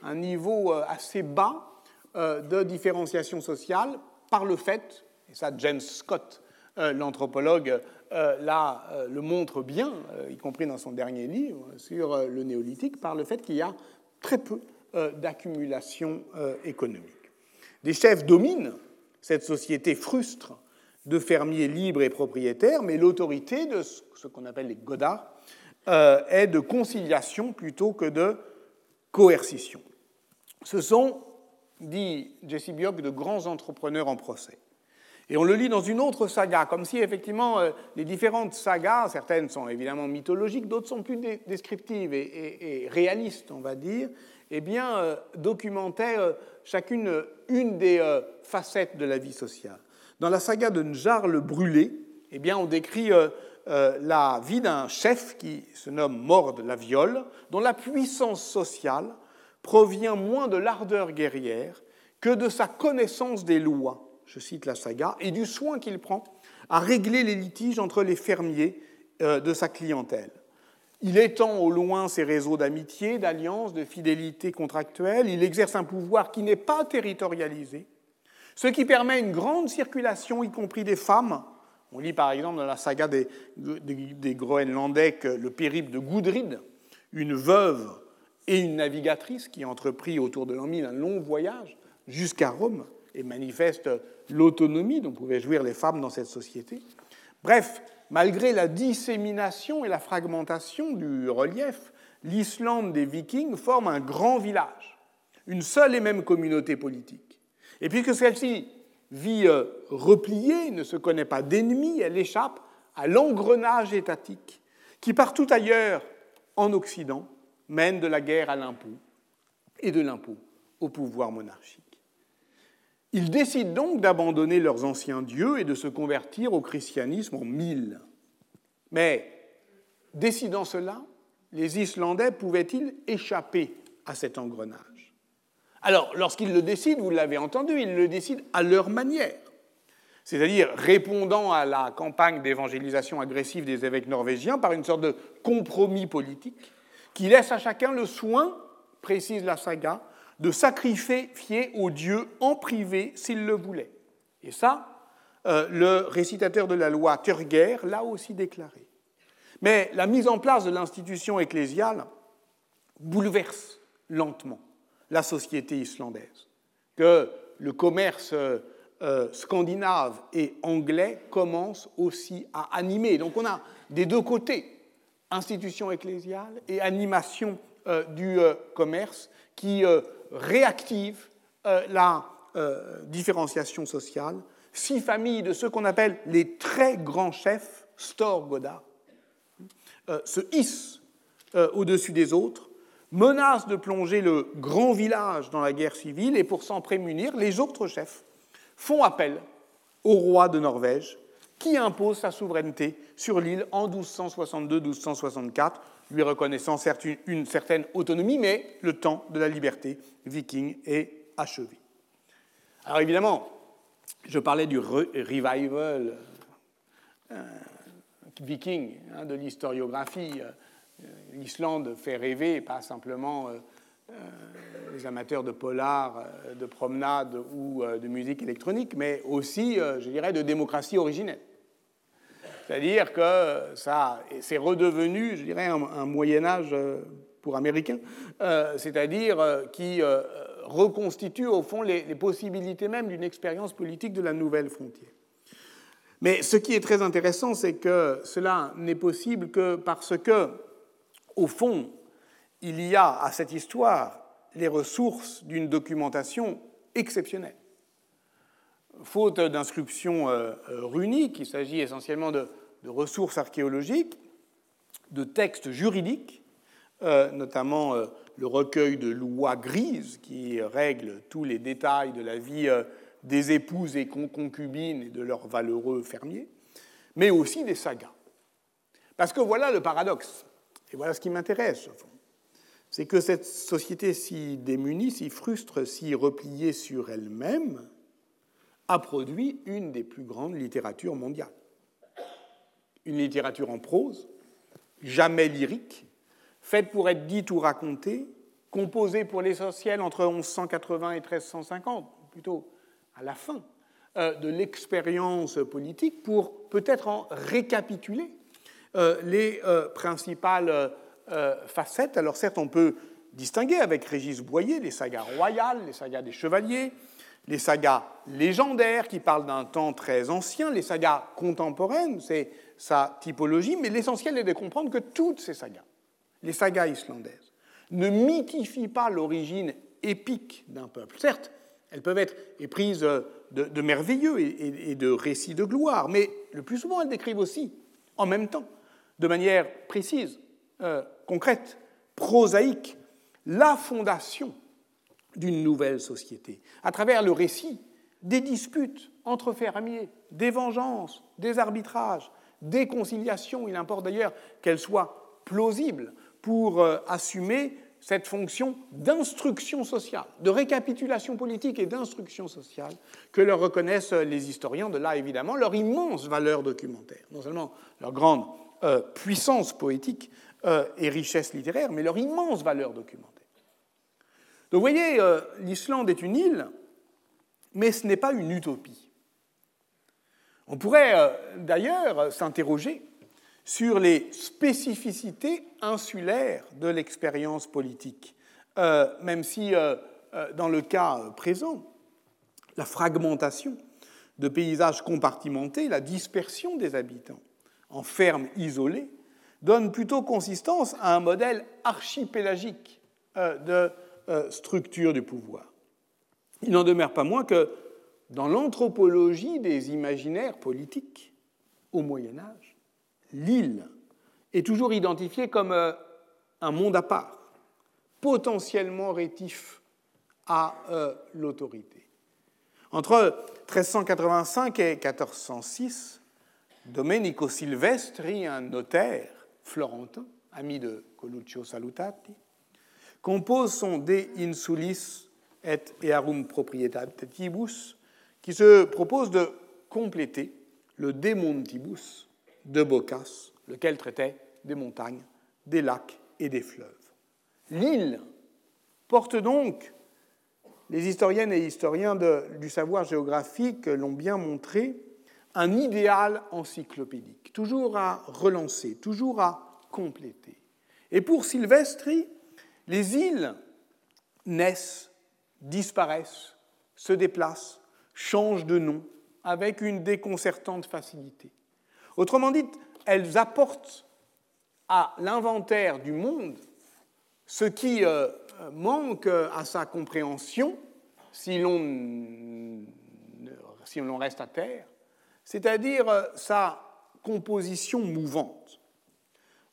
un niveau assez bas de différenciation sociale par le fait, et ça James Scott, l'anthropologue, là, le montre bien, y compris dans son dernier livre sur le néolithique, par le fait qu'il y a très peu euh, d'accumulation euh, économique. Des chefs dominent cette société frustre de fermiers libres et propriétaires, mais l'autorité de ce qu'on appelle les godas euh, est de conciliation plutôt que de coercition. Ce sont, dit Jesse Björk, de grands entrepreneurs en procès. Et on le lit dans une autre saga, comme si effectivement les différentes sagas, certaines sont évidemment mythologiques, d'autres sont plus descriptives et, réalistes, on va dire, eh bien, euh, euh, chacune une des euh, facettes de la vie sociale. Dans la saga de Njar le Brûlé, eh bien, on décrit la vie d'un chef qui se nomme Mord la Viole, dont la puissance sociale provient moins de l'ardeur guerrière que de sa connaissance des lois, je cite la saga, et du soin qu'il prend à régler les litiges entre les fermiers de sa clientèle. Il étend au loin ses réseaux d'amitié, d'alliance, de fidélité contractuelle. Il exerce un pouvoir qui n'est pas territorialisé, ce qui permet une grande circulation, y compris des femmes. On lit par exemple dans la saga des, Groenlandais que le périple de Gudrid, une veuve et une navigatrice qui entreprit autour de l'an un long voyage jusqu'à Rome et manifeste l'autonomie dont pouvaient jouir les femmes dans cette société. Bref, malgré la dissémination et la fragmentation du relief, l'Islande des Vikings forme un grand village, une seule et même communauté politique. Et puisque celle-ci vit euh, repliée, ne se connaît pas d'ennemis, elle échappe à l'engrenage étatique qui partout ailleurs en Occident mène de la guerre à l'impôt et de l'impôt au pouvoir monarchique. Ils décident donc d'abandonner leurs anciens dieux et de se convertir au christianisme en mille. Mais, décidant cela, les Islandais pouvaient-ils échapper à cet engrenage? Alors, lorsqu'ils le décident, vous l'avez entendu, ils le décident à leur manière, c'est-à-dire répondant à la campagne d'évangélisation agressive des évêques norvégiens par une sorte de compromis politique qui laisse à chacun le soin, précise la saga, de sacrifier aux dieux en privé s'il le voulait. Et ça, euh, le récitateur de la loi Turger l'a aussi déclaré. Mais la mise en place de l'institution ecclésiale bouleverse lentement la société islandaise, que le commerce euh, euh, scandinave et anglais commence aussi à animer. Donc on a des deux côtés, institution ecclésiale et animation du commerce, qui réactive la différenciation sociale six familles de ceux qu'on appelle les très grands chefs, Stor Godard, euh, se hissent euh, au-dessus des autres, menacent de plonger le grand village dans la guerre civile, et pour s'en prémunir, les autres chefs font appel au roi de Norvège, qui impose sa souveraineté sur l'île en 1262-1264, lui reconnaissant certes une certaine autonomie, mais le temps de la liberté viking est achevé. Alors évidemment, je parlais du revival euh, viking hein, de l'historiographie. Euh, L'Islande fait rêver, pas simplement euh, les amateurs de polar, de promenade ou de musique électronique, mais aussi, je dirais, de démocratie originelle. C'est-à-dire que ça, c'est redevenu, je dirais, un, Moyen Âge pour Américains, c'est-à-dire qui reconstitue au fond les, possibilités même d'une expérience politique de la nouvelle frontière. Mais ce qui est très intéressant, c'est que cela n'est possible que parce que, au fond, il y a à cette histoire les ressources d'une documentation exceptionnelle. Faute d'inscriptions euh, euh, runiques, il s'agit essentiellement de, ressources archéologiques, de textes juridiques, euh, notamment le recueil de lois grises qui règlent tous les détails de la vie euh, des épouses et concubines et de leurs valeureux fermiers, mais aussi des sagas. Parce que voilà le paradoxe, et voilà ce qui m'intéresse, au fond. C'est que cette société si démunie, si frustre, si repliée sur elle-même, a produit une des plus grandes littératures mondiales. Une littérature en prose, jamais lyrique, faite pour être dite ou racontée, composée pour l'essentiel entre 1180 et 1350, plutôt à la fin euh, de l'expérience politique, pour peut-être en récapituler euh, les euh, principales facettes. Alors certes, on peut distinguer avec Régis Boyer les sagas royales, les sagas des chevaliers, les sagas légendaires qui parlent d'un temps très ancien, les sagas contemporaines, c'est sa typologie, mais l'essentiel est de comprendre que toutes ces sagas les sagas islandaises, ne mythifient pas l'origine épique d'un peuple. Certes, elles peuvent être éprises de, merveilleux et, de récits de gloire, mais le plus souvent elles décrivent aussi, en même temps, de manière précise, euh, concrète, prosaïque, la fondation d'une nouvelle société, à travers le récit des disputes entre fermiers, des vengeances, des arbitrages, des conciliations. Il importe d'ailleurs qu'elles soient plausibles pour euh, assumer cette fonction d'instruction sociale, de récapitulation politique et d'instruction sociale que leur reconnaissent les historiens, de là évidemment leur immense valeur documentaire, non seulement leur grande euh, puissance poétique euh, et richesse littéraire, mais leur immense valeur documentaire. Donc vous voyez, l'Islande est une île, mais ce n'est pas une utopie. On pourrait d'ailleurs s'interroger sur les spécificités insulaires de l'expérience politique, euh, même si euh, euh, dans le cas présent, la fragmentation de paysages compartimentés, la dispersion des habitants en fermes isolées, donne plutôt consistance à un modèle archipélagique de structure du pouvoir. Il n'en demeure pas moins que dans l'anthropologie des imaginaires politiques au Moyen Âge, l'île est toujours identifiée comme euh, un monde à part, potentiellement rétif à euh, l'autorité. Entre 1385 et 1406, Domenico Silvestri, un notaire florentin, ami de Coluccio Salutati, compose son De Insulis et Earum Proprietatibus, qui se propose de compléter le De Montibus, de Bocas, lequel traitait des montagnes, des lacs et des fleuves. L'île porte donc les historiennes et historiens du savoir géographique l'ont bien montré, un idéal encyclopédique, toujours à relancer, toujours à compléter. Et pour Silvestri, les îles naissent, disparaissent, se déplacent, changent de nom avec une déconcertante facilité. Autrement dit, elles apportent à l'inventaire du monde ce qui euh, manque à sa compréhension si l'on reste à terre, c'est-à-dire euh, sa composition mouvante.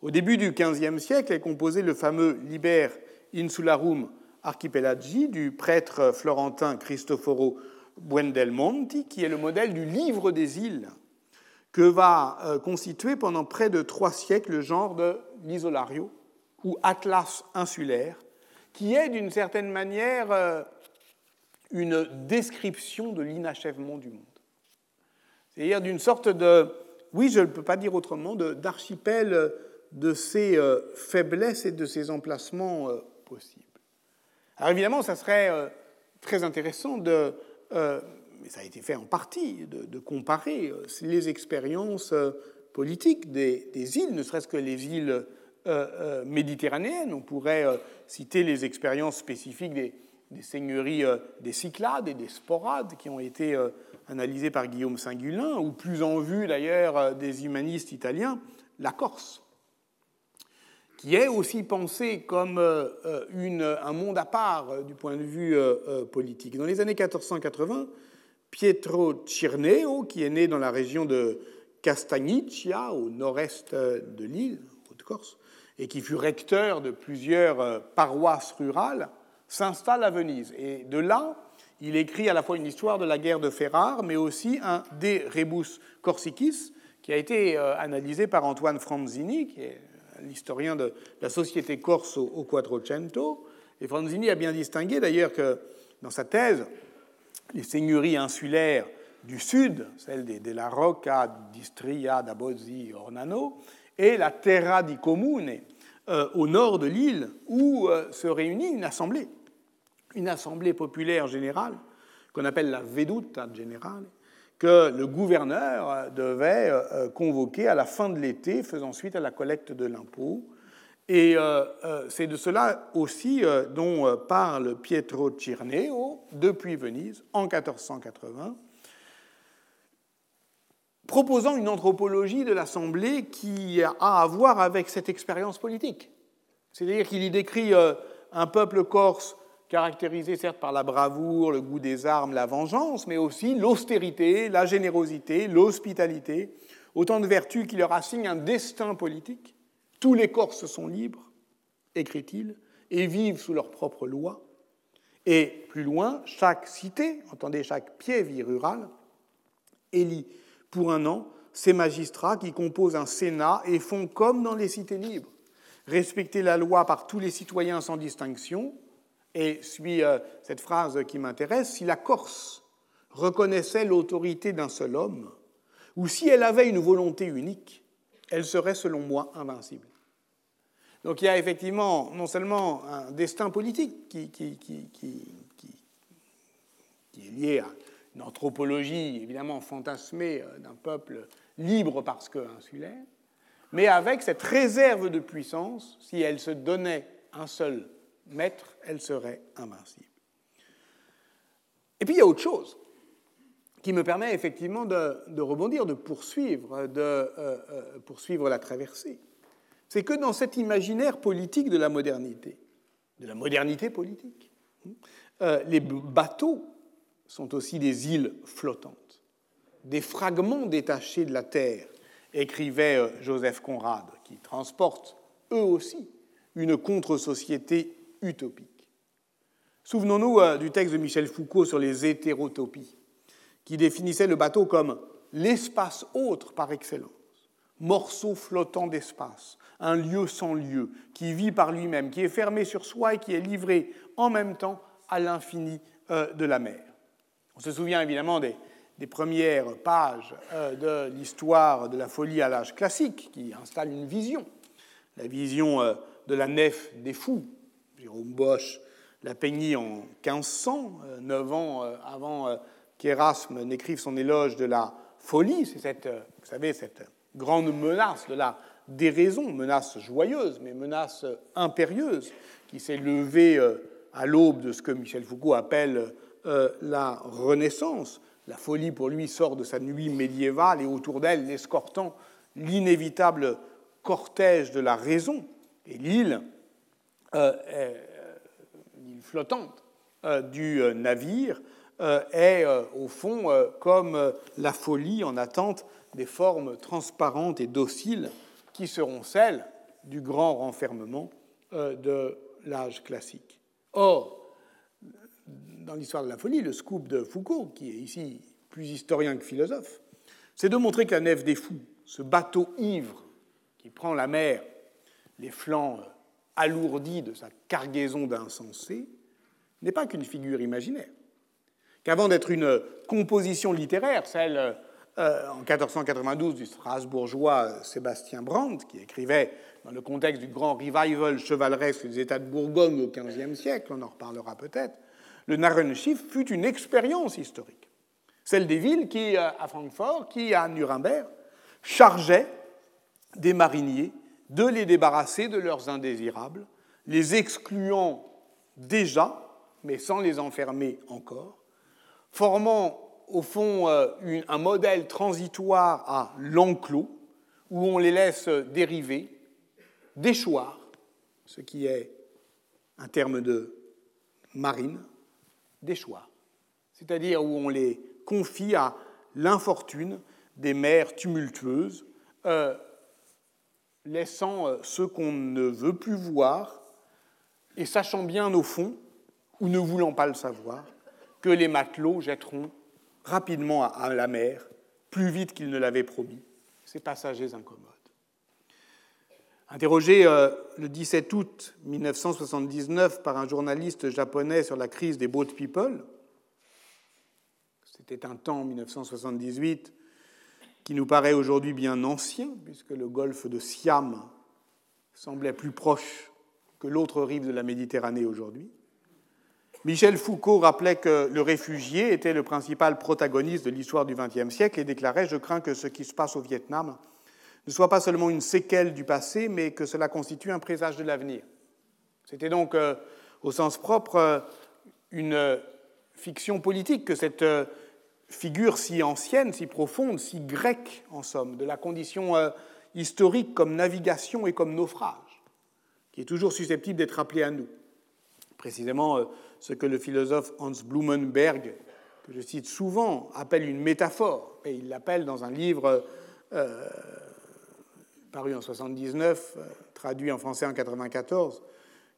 Au début du XVe siècle est composé le fameux Liber Insularum Archipelagi du prêtre florentin Cristoforo Buendelmonti, qui est le modèle du livre des îles, que va euh, constituer pendant près de trois siècles le genre de l'isolario, ou atlas insulaire, qui est d'une certaine manière euh, une description de l'inachèvement du monde. C'est-à-dire d'une sorte de, oui, je ne peux pas dire autrement, d'archipel de ses euh, faiblesses et de ses emplacements possibles. Alors évidemment, ça serait très intéressant de mais ça a été fait en partie, de, comparer euh, les expériences euh, politiques des, îles, ne serait-ce que les îles méditerranéennes. On pourrait citer les expériences spécifiques des, seigneuries des Cyclades et des Sporades qui ont été analysées par Guillaume Singulin, ou plus en vue d'ailleurs des humanistes italiens, la Corse qui est aussi pensé comme euh, euh, un monde à part euh, du point de vue politique. Dans les années 1480, Pietro Cirneo, qui est né dans la région de Castagniccia, au nord-est de l'île, Haute-Corse, et qui fut recteur de plusieurs paroisses rurales, s'installe à Venise. Et de là, il écrit à la fois une histoire de la guerre de Ferrare, mais aussi un De Rebus Corsicis, qui a été analysé par Antoine Franzini, qui est l'historien de la société corse au Quattrocento. Et Franzini a bien distingué d'ailleurs que dans sa thèse, les seigneuries insulaires du sud, celles de, la Rocca, d'Istria, d'Abozzi, Ornano, et la Terra di Comune, euh, au nord de l'île, où euh, se réunit une assemblée, une assemblée populaire générale, qu'on appelle la Veduta Generale, que le gouverneur devait euh, convoquer à la fin de l'été, faisant suite à la collecte de l'impôt. Et euh, euh, c'est de cela aussi dont parle Pietro Cirneo depuis Venise en 1480, proposant une anthropologie de l'Assemblée qui a à voir avec cette expérience politique. C'est-à-dire qu'il y décrit un peuple corse caractérisé certes par la bravoure, le goût des armes, la vengeance, mais aussi l'austérité, la générosité, l'hospitalité, autant de vertus qui leur assignent un destin politique. Tous les Corses sont libres, écrit-il, et vivent sous leurs propres lois. Et plus loin, chaque cité, entendez chaque pied-vie rural, élit pour un an ces magistrats qui composent un Sénat et font comme dans les cités libres, respecter la loi par tous les citoyens sans distinction, et suit euh, cette phrase qui m'intéresse, si la Corse reconnaissait l'autorité d'un seul homme, ou si elle avait une volonté unique, elle serait, selon moi, invincible. Donc il y a effectivement non seulement un destin politique qui, est lié à une anthropologie évidemment fantasmée euh, d'un peuple libre parce que insulaire, mais avec cette réserve de puissance, si elle se donnait un seul maître, elle serait invincible. Et puis il y a autre chose qui me permet effectivement de, rebondir, de poursuivre, de euh, euh, poursuivre la traversée. C'est que dans cet imaginaire politique de la modernité, de la modernité politique, euh, les bateaux sont aussi des îles flottantes, des fragments détachés de la terre, écrivait Joseph Conrad, qui transportent eux aussi une contre-société utopique. Souvenons-nous du texte de Michel Foucault sur les hétérotopies, qui définissait le bateau comme l'espace autre par excellence, morceau flottant d'espace, un lieu sans lieu, qui vit par lui-même, qui est fermé sur soi et qui est livré en même temps à l'infini euh, de la mer. On se souvient évidemment des, premières pages euh, de l'histoire de la folie à l'âge classique, qui installe une vision, la vision de la nef des fous, Jérôme Bosch l'a peigni en 1500, neuf ans avant qu'Erasme n'écrive son éloge de la folie. C'est cette, vous savez, cette grande menace de la déraison, menace joyeuse, mais menace impérieuse, qui s'est levée à l'aube de ce que Michel Foucault appelle la Renaissance. La folie, pour lui, sort de sa nuit médiévale et autour d'elle, l'escortant l'inévitable cortège de la raison. Et l'île, euh, euh, flottante euh, du navire, est au fond comme la folie en attente des formes transparentes et dociles qui seront celles du grand renfermement de l'âge classique. Or, dans l'histoire de la folie, le scoop de Foucault, qui est ici plus historien que philosophe, c'est de montrer que la nef des fous, ce bateau ivre qui prend la mer, les flancs alourdis de sa cargaison d'insensés, n'est pas qu'une figure imaginaire. Qu'avant d'être une composition littéraire, celle euh, en 1492 du Strasbourgeois Sébastien Brandt, qui écrivait dans le contexte du grand revival chevaleresque des États de Bourgogne au XVe siècle, on en reparlera peut-être, le Narrenschiff fut une expérience historique. Celle des villes qui, euh, à Francfort, qui, à Nuremberg, chargeaient des mariniers de les débarrasser de leurs indésirables, les excluant déjà, mais sans les enfermer encore, formant au fond euh, un modèle transitoire à l'enclos, où on les laisse dériver, déchoir, ce qui est un terme de marine, déchoir, c'est-à-dire où on les confie à l'infortune des mers tumultueuses, euh, laissant euh, ceux qu'on ne veut plus voir et sachant bien au fond, ou ne voulant pas le savoir, que les matelots jetteront rapidement à la mer, plus vite qu'ils ne l'avaient promis, ces passagers incommodes. Interrogé euh, le 17 août 1979 par un journaliste japonais sur la crise des boat people, c'était un temps, 1978, qui nous paraît aujourd'hui bien ancien, puisque le golfe de Siam semblait plus proche que l'autre rive de la Méditerranée aujourd'hui. Michel Foucault rappelait que le réfugié était le principal protagoniste de l'histoire du XXe siècle et déclarait Je crains que ce qui se passe au Vietnam ne soit pas seulement une séquelle du passé, mais que cela constitue un présage de l'avenir. C'était donc, euh, au sens propre, euh, une fiction politique que cette euh, figure si ancienne, si profonde, si grecque en somme, de la condition euh, historique comme navigation et comme naufrage, qui est toujours susceptible d'être rappelée à nous. Précisément euh, ce que le philosophe Hans Blumenberg, que je cite souvent, appelle une métaphore, et il l'appelle dans un livre euh, paru en 1979, traduit en français en 1994,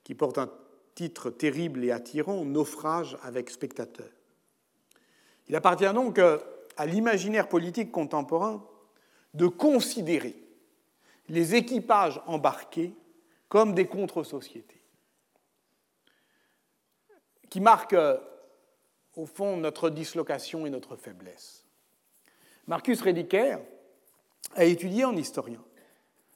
qui porte un titre terrible et attirant, Naufrage avec spectateur. Il appartient donc euh, à l'imaginaire politique contemporain de considérer les équipages embarqués comme des contre-sociétés, qui marquent euh, au fond notre dislocation et notre faiblesse. Marcus Rediker a étudié en historien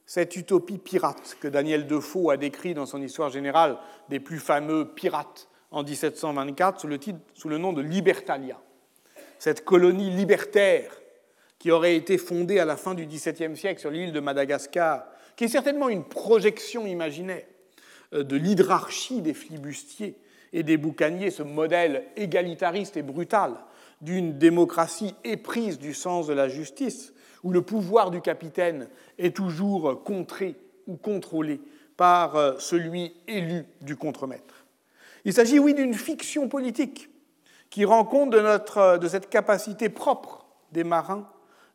cette utopie pirate que Daniel Defoe a décrit dans son histoire générale des plus fameux pirates en 1724 sous le, titre, sous le nom de Libertalia cette colonie libertaire qui aurait été fondée à la fin du XVIIe siècle sur l'île de Madagascar, qui est certainement une projection imaginaire euh, de l'hydrarchie des flibustiers et des boucaniers, ce modèle égalitariste et brutal d'une démocratie éprise du sens de la justice, où le pouvoir du capitaine est toujours contré ou contrôlé par euh, celui élu du contremaître. Il s'agit, oui, d'une fiction politique qui rend compte de, notre, de cette capacité propre des marins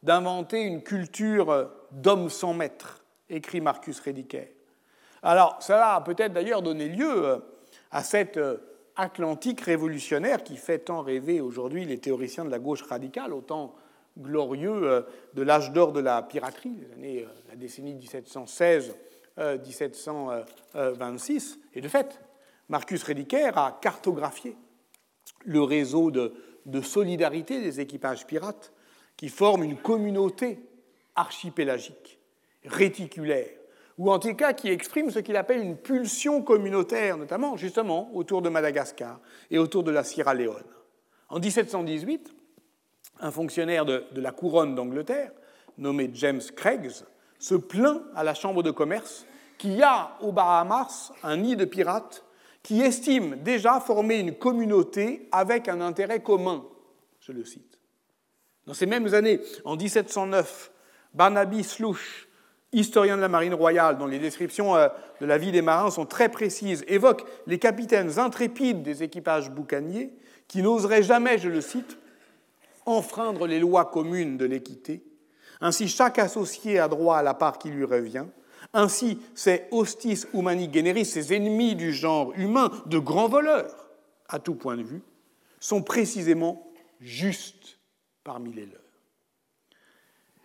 d'inventer une culture d'homme sans maître, écrit Marcus Rediker. Alors, cela a peut-être d'ailleurs donné lieu à cette Atlantique révolutionnaire qui fait tant rêver aujourd'hui les théoriciens de la gauche radicale, au temps glorieux de l'âge d'or de la piraterie, années, la décennie 1716-1726. Et de fait, Marcus Rediker a cartographié le réseau de, solidarité des équipages pirates qui forment une communauté archipélagique, réticulaire, ou en tout cas qui exprime ce qu'il appelle une pulsion communautaire, notamment justement autour de Madagascar et autour de la Sierra Leone. En 1718, un fonctionnaire de, la couronne d'Angleterre, nommé James Craigs, se plaint à la Chambre de commerce qu'il y a aux Bahamas un nid de pirates qui estime déjà former une communauté avec un intérêt commun. Je le cite. Dans ces mêmes années, en 1709, Barnaby Slush, historien de la marine royale, dont les descriptions euh, de la vie des marins sont très précises, évoque les capitaines intrépides des équipages boucaniers qui n'oseraient jamais, je le cite, enfreindre les lois communes de l'équité. Ainsi, chaque associé a droit à la part qui lui revient. Ainsi, ces hostis humani generis, ces ennemis du genre humain, de grands voleurs, à tout point de vue, sont précisément justes parmi les leurs.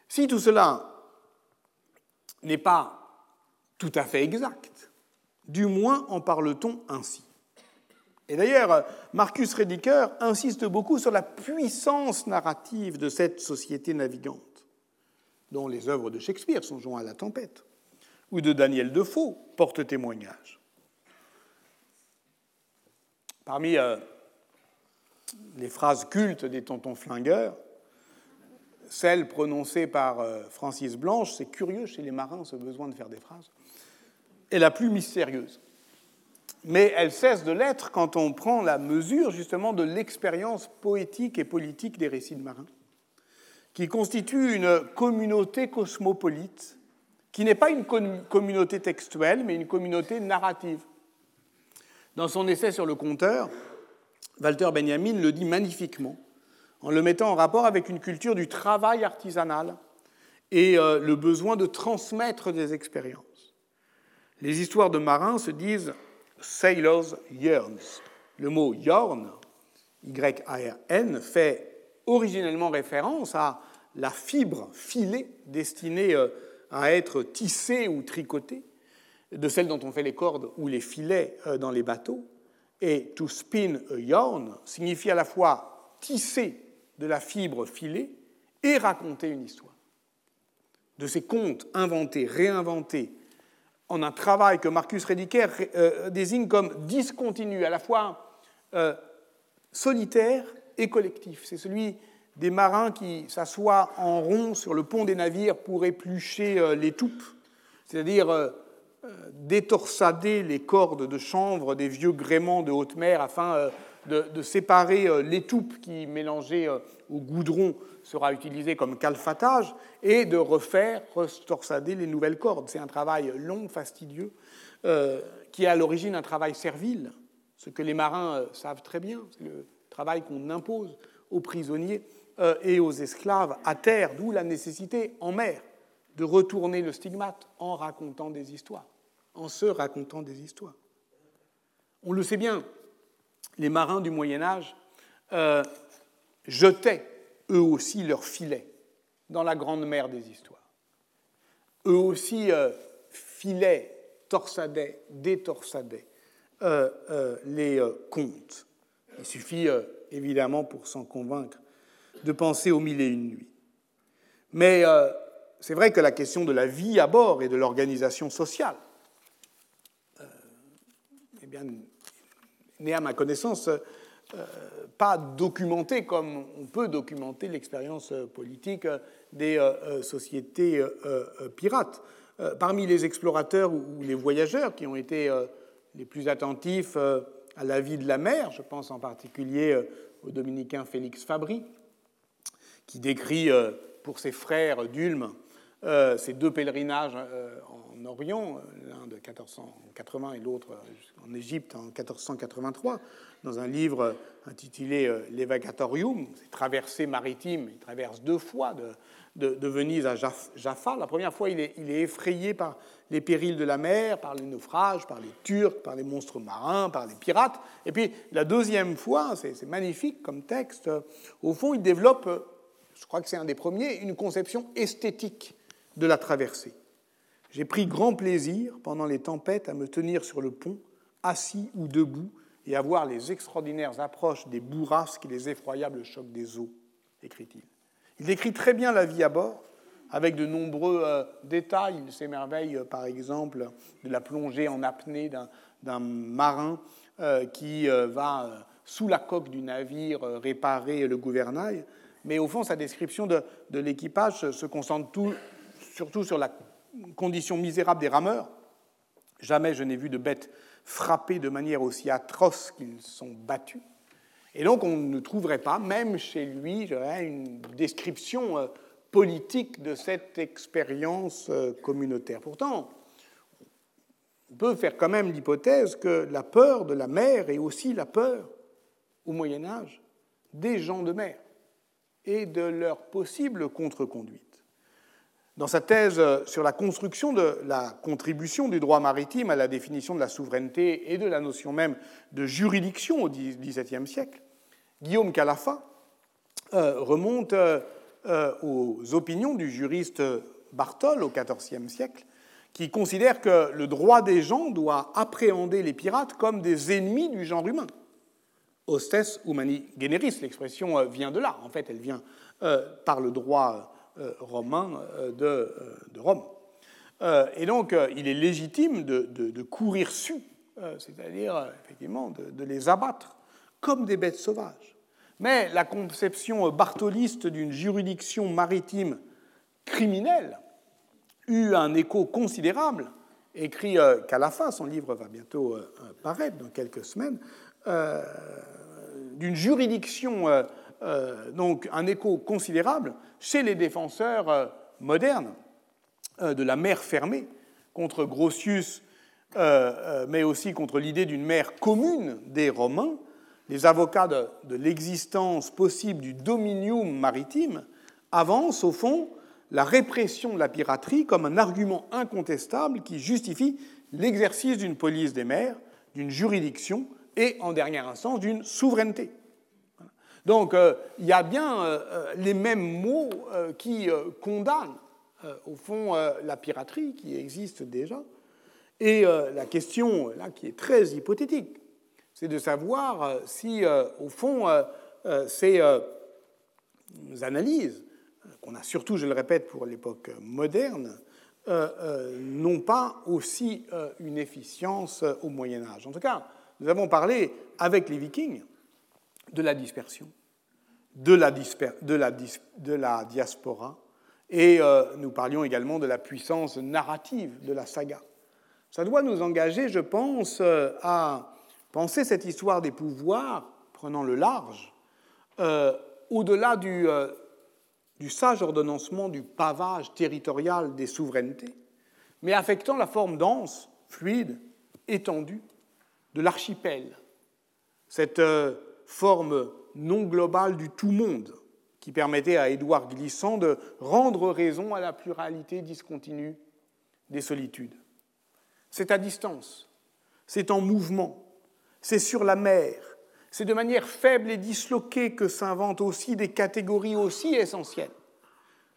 Si tout cela n'est pas tout à fait exact, du moins en parle-t-on ainsi. Et d'ailleurs, Marcus Rediker insiste beaucoup sur la puissance narrative de cette société navigante, dont les œuvres de Shakespeare sont joints à la tempête, ou de Daniel Defoe portent témoignage. Parmi euh, les phrases cultes des tontons flingueurs, celle prononcée par euh, Francis Blanche, c'est curieux chez les marins ce besoin de faire des phrases, est la plus mystérieuse mais elle cesse de l'être quand on prend la mesure justement de l'expérience poétique et politique des récits de marins, qui constitue une communauté cosmopolite, qui n'est pas une communauté textuelle, mais une communauté narrative. Dans son essai sur le conteur, Walter Benjamin le dit magnifiquement, en le mettant en rapport avec une culture du travail artisanal et euh, le besoin de transmettre des expériences. Les histoires de marins se disent Sailor's Yearns. Le mot yarn, Y-A-R-N, fait originellement référence à la fibre filée destinée euh, à être tissée ou tricotée, de celle dont on fait les cordes ou les filets euh, dans les bateaux. Et to spin a yarn signifie à la fois tisser de la fibre filée et raconter une histoire. De ces contes inventés, réinventés, en un travail que Marcus Rediker euh, désigne comme discontinu, à la fois euh, solitaire et collectif. C'est celui des marins qui s'assoient en rond sur le pont des navires pour éplucher euh, les toupes, c'est-à-dire détorsader les cordes de chanvre des vieux gréements de haute mer afin de, séparer l'étoupe qui, mélangée au goudron, sera utilisé comme calfatage et de refaire, restorsader les nouvelles cordes. C'est un travail long, fastidieux, euh, qui est à l'origine un travail servile, ce que les marins euh, savent très bien. C'est le travail qu'on impose aux prisonniers euh, et aux esclaves à terre, d'où la nécessité en mer de retourner le stigmate en racontant des histoires, en se racontant des histoires. On le sait bien, les marins du Moyen Âge jetaient eux aussi leur filet dans la grande mer des histoires. Eux aussi euh, filaient, torsadaient, détorsadaient euh, euh, les contes. Il suffit évidemment pour s'en convaincre de penser aux mille et une nuits. Mais c'est vrai que la question de la vie à bord et de l'organisation sociale eh bien, n'est à ma connaissance euh, pas documenté comme on peut documenter l'expérience euh, politique euh, des sociétés pirates. Parmi les explorateurs ou les voyageurs qui ont été les plus attentifs à la vie de la mer, je pense en particulier au dominicain Félix Fabry, qui décrit pour ses frères d'Ulm ces deux pèlerinages en Orient, l'un de 1480 et l'autre en Égypte en 1483 dans un livre intitulé euh, L'Evagatorium, traversée maritime, il traverse deux fois de, Venise à Jaffa. La première fois, il est, effrayé par les périls de la mer, par les naufrages, par les Turcs, par les monstres marins, par les pirates. Et puis la deuxième fois, c'est magnifique comme texte, au fond, il développe, je crois que c'est un des premiers, une conception esthétique de la traversée. J'ai pris grand plaisir pendant les tempêtes à me tenir sur le pont, assis ou debout, et à voir les extraordinaires approches des bourrasques et les effroyables chocs des eaux, écrit-il. Il décrit très bien la vie à bord, avec de nombreux détails. Il s'émerveille, par exemple, de la plongée en apnée d'un marin qui va, sous la coque du navire, réparer le gouvernail. Mais au fond, sa description de, l'équipage se concentre surtout sur la condition misérable des rameurs. Jamais je n'ai vu de bêtes frappées de manière aussi atroce qu'ils sont battus. Et donc on ne trouverait pas, même chez lui, une description euh, politique de cette expérience euh, communautaire. Pourtant, on peut faire quand même l'hypothèse que la peur de la mer est aussi la peur, au Moyen Âge, des gens de mer et de leur possible contre-conduite. Dans sa thèse euh, sur la construction de la contribution du droit maritime à la définition de la souveraineté et de la notion même de juridiction au XVIIe siècle, Guillaume Calafa euh, remonte euh, aux opinions du juriste Bartol au XIVe siècle, qui considère que le droit des gens doit appréhender les pirates comme des ennemis du genre humain. Hostes humani generis, l'expression vient de là. En fait, elle vient par le droit romain euh, euh, de, Rome. Et donc, il est légitime de, courir su, c'est-à-dire effectivement de, les abattre comme des bêtes sauvages. Mais la conception bartoliste d'une juridiction maritime criminelle eut un écho considérable, écrit fin, son livre va bientôt paraître dans quelques semaines, d'une juridiction euh, donc un écho considérable chez les défenseurs euh, modernes euh, de la mer fermée contre Grotius, mais aussi contre l'idée d'une mer commune des Romains. Les avocats de, de l'existence possible du dominium maritime avancent au fond la répression de la piraterie comme un argument incontestable qui justifie l'exercice d'une police des mers, d'une juridiction et, en dernière instance, d'une souveraineté. Donc euh, il y a bien euh, euh, les mêmes mots qui condamnent au fond la piraterie qui existe déjà. Et la question là qui est très hypothétique, c'est de savoir si au fond ces analyses qu'on a surtout, je le répète, pour l'époque moderne, n'ont pas aussi une efficience au Moyen Âge. En tout cas, nous avons parlé avec les Vikings de la dispersion, de la, diaspora, et euh, nous parlions également de la puissance narrative de la saga. Ça doit nous engager, je pense, euh, à penser cette histoire des pouvoirs, prenant le large, euh, au-delà du sage ordonnancement du pavage territorial des souverainetés, mais affectant la forme dense, fluide, étendue de l'archipel, cette forme non globale du tout monde qui permettait à Édouard Glissant de rendre raison à la pluralité discontinue des solitudes. C'est à distance, c'est en mouvement, c'est sur la mer, c'est de manière faible et disloquée que s'inventent aussi des catégories aussi essentielles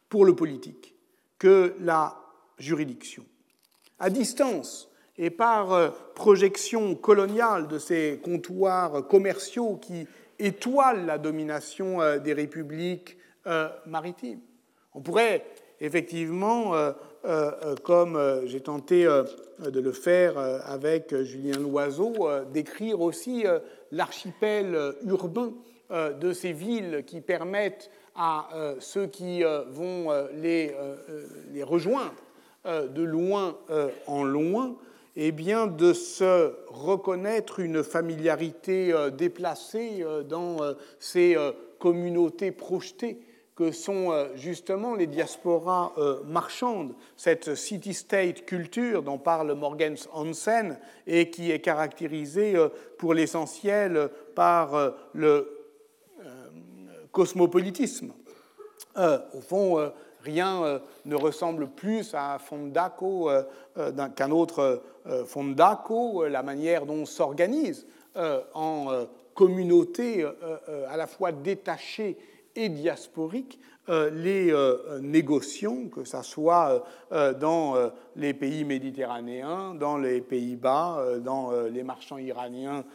pour le politique que la juridiction. À distance, et par euh, projection coloniale de ces comptoirs commerciaux qui étoilent la domination euh, des républiques euh, maritimes. On pourrait effectivement, comme j'ai tenté de le faire avec Julien Loiseau, décrire aussi l'archipel urbain de ces villes qui permettent à ceux qui vont les rejoindre de loin en loin eh bien, de se reconnaître une familiarité euh, déplacée euh, dans euh, ces communautés projetées que sont justement les diasporas marchandes, cette city-state culture dont parle Morgens Hansen et qui est caractérisée pour l'essentiel par le cosmopolitisme. Au fond, rien euh, ne ressemble plus à Fondaco euh, euh, qu'un autre Fondaco, la manière dont s'organise en communauté à la fois détachée et diasporiques euh, les euh, négociants, que ce soit euh, dans les pays méditerranéens, dans les Pays-Bas, dans les marchands iraniens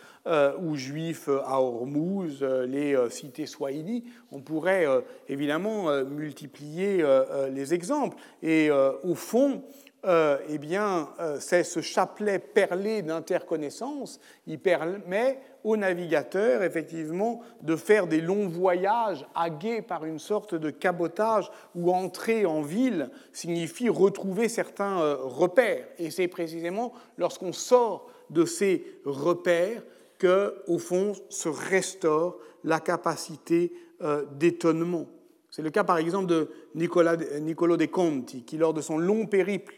ou juifs à Hormuz, les cités swahili. On pourrait évidemment multiplier les exemples. Et au fond, eh bien, c'est ce chapelet perlé d'interconnaissance, il permet aux navigateurs, effectivement, de faire des longs voyages hagués par une sorte de cabotage où entrer en ville signifie retrouver certains euh, repères. Et c'est précisément lorsqu'on sort de ces repères que, au fond, se restaure la capacité euh, d'étonnement. C'est le cas, par exemple, de Niccolo de Conti, qui, lors de son long périple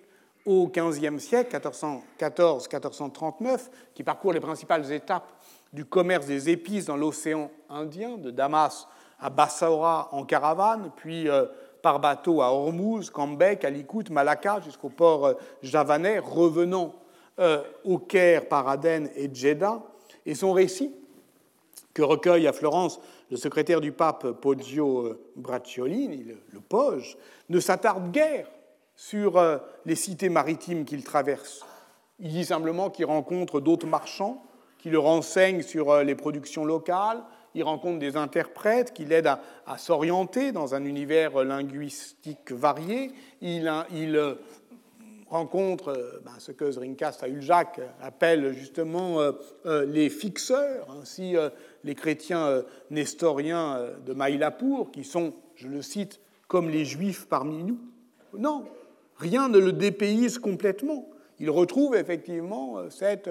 au XVe siècle, 1414-1439, qui parcourt les principales étapes du commerce des épices dans l'océan Indien, de Damas à Bassaora en caravane, puis euh, par bateau à Hormuz, Cambek, Alikout, Malacca, jusqu'au port euh, javanais, revenant euh, au Caire par Aden et Jeddah. Et son récit, que recueille à Florence le secrétaire du pape Poggio Bracciolini, le, le ne s'attarde guère sur les cités maritimes qu'il traverse. Il dit simplement qu'il rencontre d'autres marchands qui le renseigne sur euh, les productions locales, il rencontre des interprètes qui l'aident à, s'orienter dans un univers linguistique varié, il, euh, rencontre euh, ben, ce que Zrinkast à appelle justement les fixeurs, ainsi les chrétiens nestoriens de Maïlapour, qui sont, je le cite, comme les juifs parmi nous. Non, rien ne le dépayse complètement. Il retrouve effectivement cette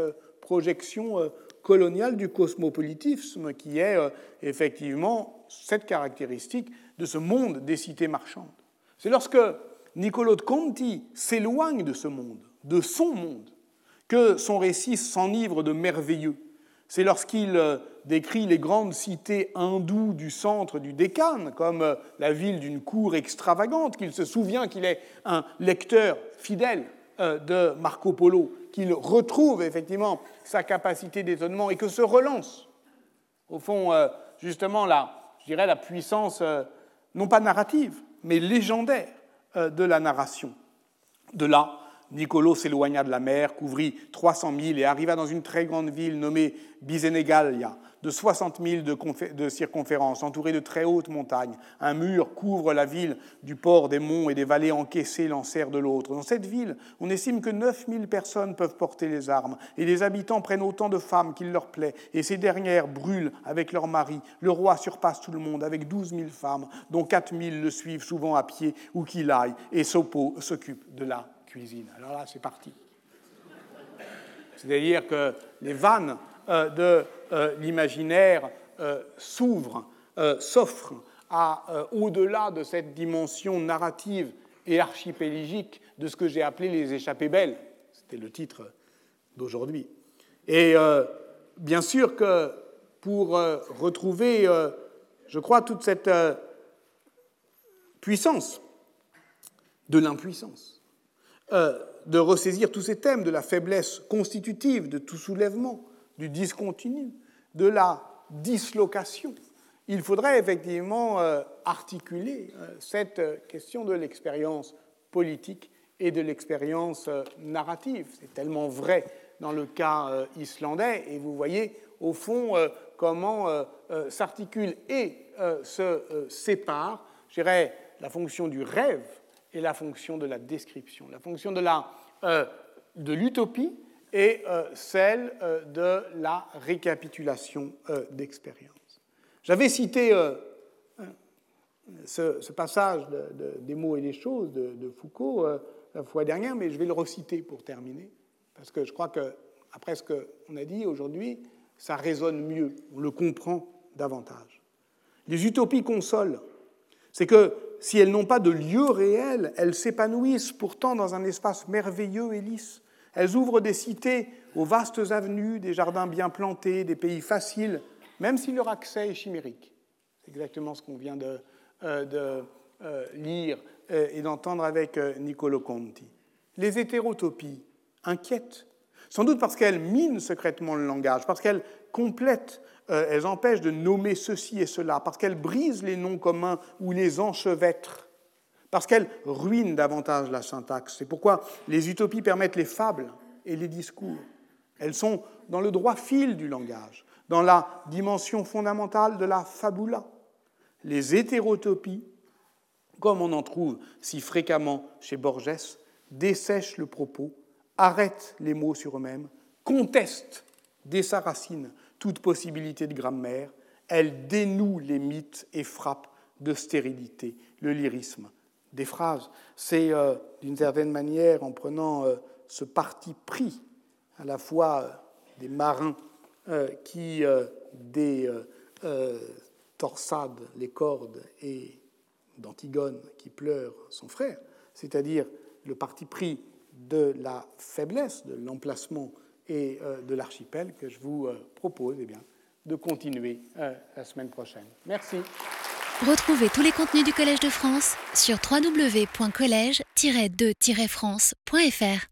projection euh, coloniale du cosmopolitisme qui est euh, effectivement cette caractéristique de ce monde des cités marchandes. C'est lorsque Niccolò de Conti s'éloigne de ce monde, de son monde, que son récit s'enivre de merveilleux. C'est lorsqu'il euh, décrit les grandes cités hindoues du centre du Décan, comme la ville d'une cour extravagante, qu'il se souvient qu'il est un lecteur fidèle de Marco Polo, qu'il retrouve effectivement sa capacité d'étonnement et que se relance, au fond, euh, justement, la, je la puissance, euh, non pas narrative, mais légendaire euh, de la narration. De là, Nicolo s'éloigna de la mer, couvrit 300 milles et arriva dans une très grande ville nommée Bisenegalia, de 60 000 de, circonférence, entourée de très hautes montagnes. Un mur couvre la ville du port des monts et des vallées encaissées l'enserre de l'autre. Dans cette ville, on estime que 9 000 personnes peuvent porter les armes, et les habitants prennent autant de femmes qu'il leur plaît, et ces dernières brûlent avec leurs maris. Le roi surpasse tout le monde avec 12 000 femmes, dont 4 000 le suivent souvent à pied ou qu'il aille, et Sopo s'occupe de la cuisine. Alors là, c'est parti. C'est-à-dire que les vannes euh, de euh, l'imaginaire euh, s'ouvre, s'offre au-delà de cette dimension narrative et archipélagique de ce que j'ai appelé les échappées belles. C'était le titre d'aujourd'hui. Et bien sûr que pour retrouver, je crois, toute cette puissance de l'impuissance, de ressaisir tous ces thèmes de la faiblesse constitutive de tout soulèvement, du discontinu, de la dislocation, il faudrait effectivement euh, articuler euh, cette question de l'expérience politique et de l'expérience euh, narrative. C'est tellement vrai dans le cas islandais, et vous voyez au fond comment s'articule et se sépare, je dirais, la fonction du rêve et la fonction de la description, la fonction de l'utopie et euh, celle euh, de la récapitulation euh, d'expérience. J'avais cité ce, passage des mots et des choses de, Foucault la fois dernière, mais je vais le reciter pour terminer, parce que je crois que, après ce qu'on a dit aujourd'hui, ça résonne mieux, on le comprend davantage. Les utopies consolent. C'est que si elles n'ont pas de lieu réel, elles s'épanouissent pourtant dans un espace merveilleux et lisse elles ouvrent des cités aux vastes avenues, des jardins bien plantés, des pays faciles, même si leur accès est chimérique. C'est exactement ce qu'on vient de, euh, euh, lire euh, et d'entendre avec Niccolo Conti. Les hétérotopies inquiètent, sans doute parce qu'elles minent secrètement le langage, parce qu'elles complètent euh, elles empêchent de nommer ceci et cela, parce qu'elles brisent les noms communs ou les enchevêtrent, parce qu'elles ruinent davantage la syntaxe. C'est pourquoi les utopies permettent les fables et les discours. Elles sont dans le droit fil du langage, dans la dimension fondamentale de la fabula. Les hétérotopies, comme on en trouve si fréquemment chez Borges, dessèchent le propos, arrêtent les mots sur eux-mêmes, contestent dès sa racine toute possibilité de grammaire, elles dénouent les mythes et frappent de stérilité le lyrisme des phrases. C'est euh, d'une certaine manière en prenant euh, ce parti pris à la fois euh, des marins qui des torsades les cordes et d'Antigone qui pleure son frère, c'est-à-dire le parti pris de la faiblesse, de l'emplacement et euh, de l'archipel que je vous euh, propose eh bien, de continuer euh, la semaine prochaine. Merci. Retrouvez tous les contenus du Collège de France sur www.colège-2-france.fr.